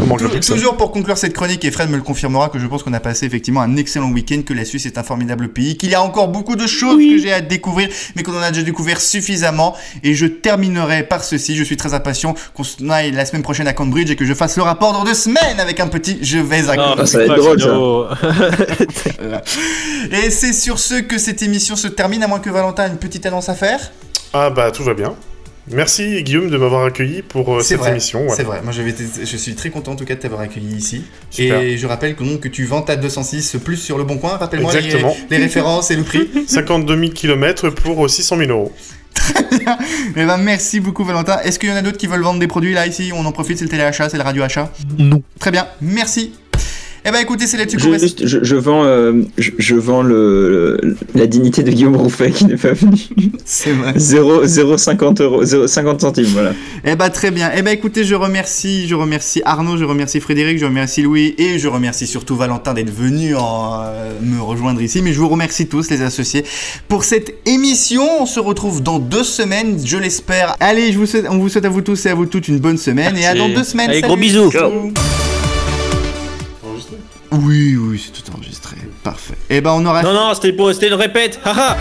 Il manque plus que ça. Toujours pour conclure cette chronique, et Fred me le confirmera, que je pense qu'on a passé effectivement un excellent week-end, que la Suisse est un formidable pays, qu'il y a encore beaucoup de choses que j'ai à découvrir, mais qu'on en a déjà découvert suffisamment. Et je terminerai par ceci, je suis très impatient qu'on aille la semaine prochaine à Cambridge et que je fasse le rapport dans deux semaines avec un petit je vais à Non, Cambridge. ça va être drôle, ça. Et c'est sur ce que cette émission se termine, à moins que Valentin ait une petite annonce à faire. Ah, bah, tout va bien. Merci, Guillaume, de m'avoir accueilli pour euh, cette vrai, émission. C'est vrai, moi j'avais été- je suis très content en tout cas de t'avoir accueilli ici. Super. Et je rappelle que, donc, que tu vends ta 206 plus sur le bon coin, rappelle-moi les, Exactement. les références et le prix. 52 000 km pour euh, 600 000 euros. Eh ben merci beaucoup Valentin. Est-ce qu'il y en a d'autres qui veulent vendre des produits là ici? On en profite, c'est le téléachat, c'est le radio-achat? Non. Très bien, merci. Eh ben écoutez, c'est là-dessus qu'on juste, je, je vends, euh, je, je vends le, le- la dignité de Guillaume Rouffet qui n'est pas venu. C'est vrai. 0, 0,50 euros, 0,50 centimes, voilà. Eh ben très bien. Eh ben écoutez, je remercie, je remercie Arnaud, je remercie Frédéric, je remercie Louis et je remercie surtout Valentin d'être venu en, euh, me rejoindre ici. Mais je vous remercie tous les associés pour cette émission. On se retrouve dans deux semaines, je l'espère. Allez, je vous souhaite, on vous souhaite à vous tous et à vous toutes une bonne semaine et à dans deux semaines. Allez, Salut. gros bisous. Ciao. Oui, oui, c'est tout enregistré. Parfait. Eh ben on aura Non, non, c'était pour, c'était une répète. Haha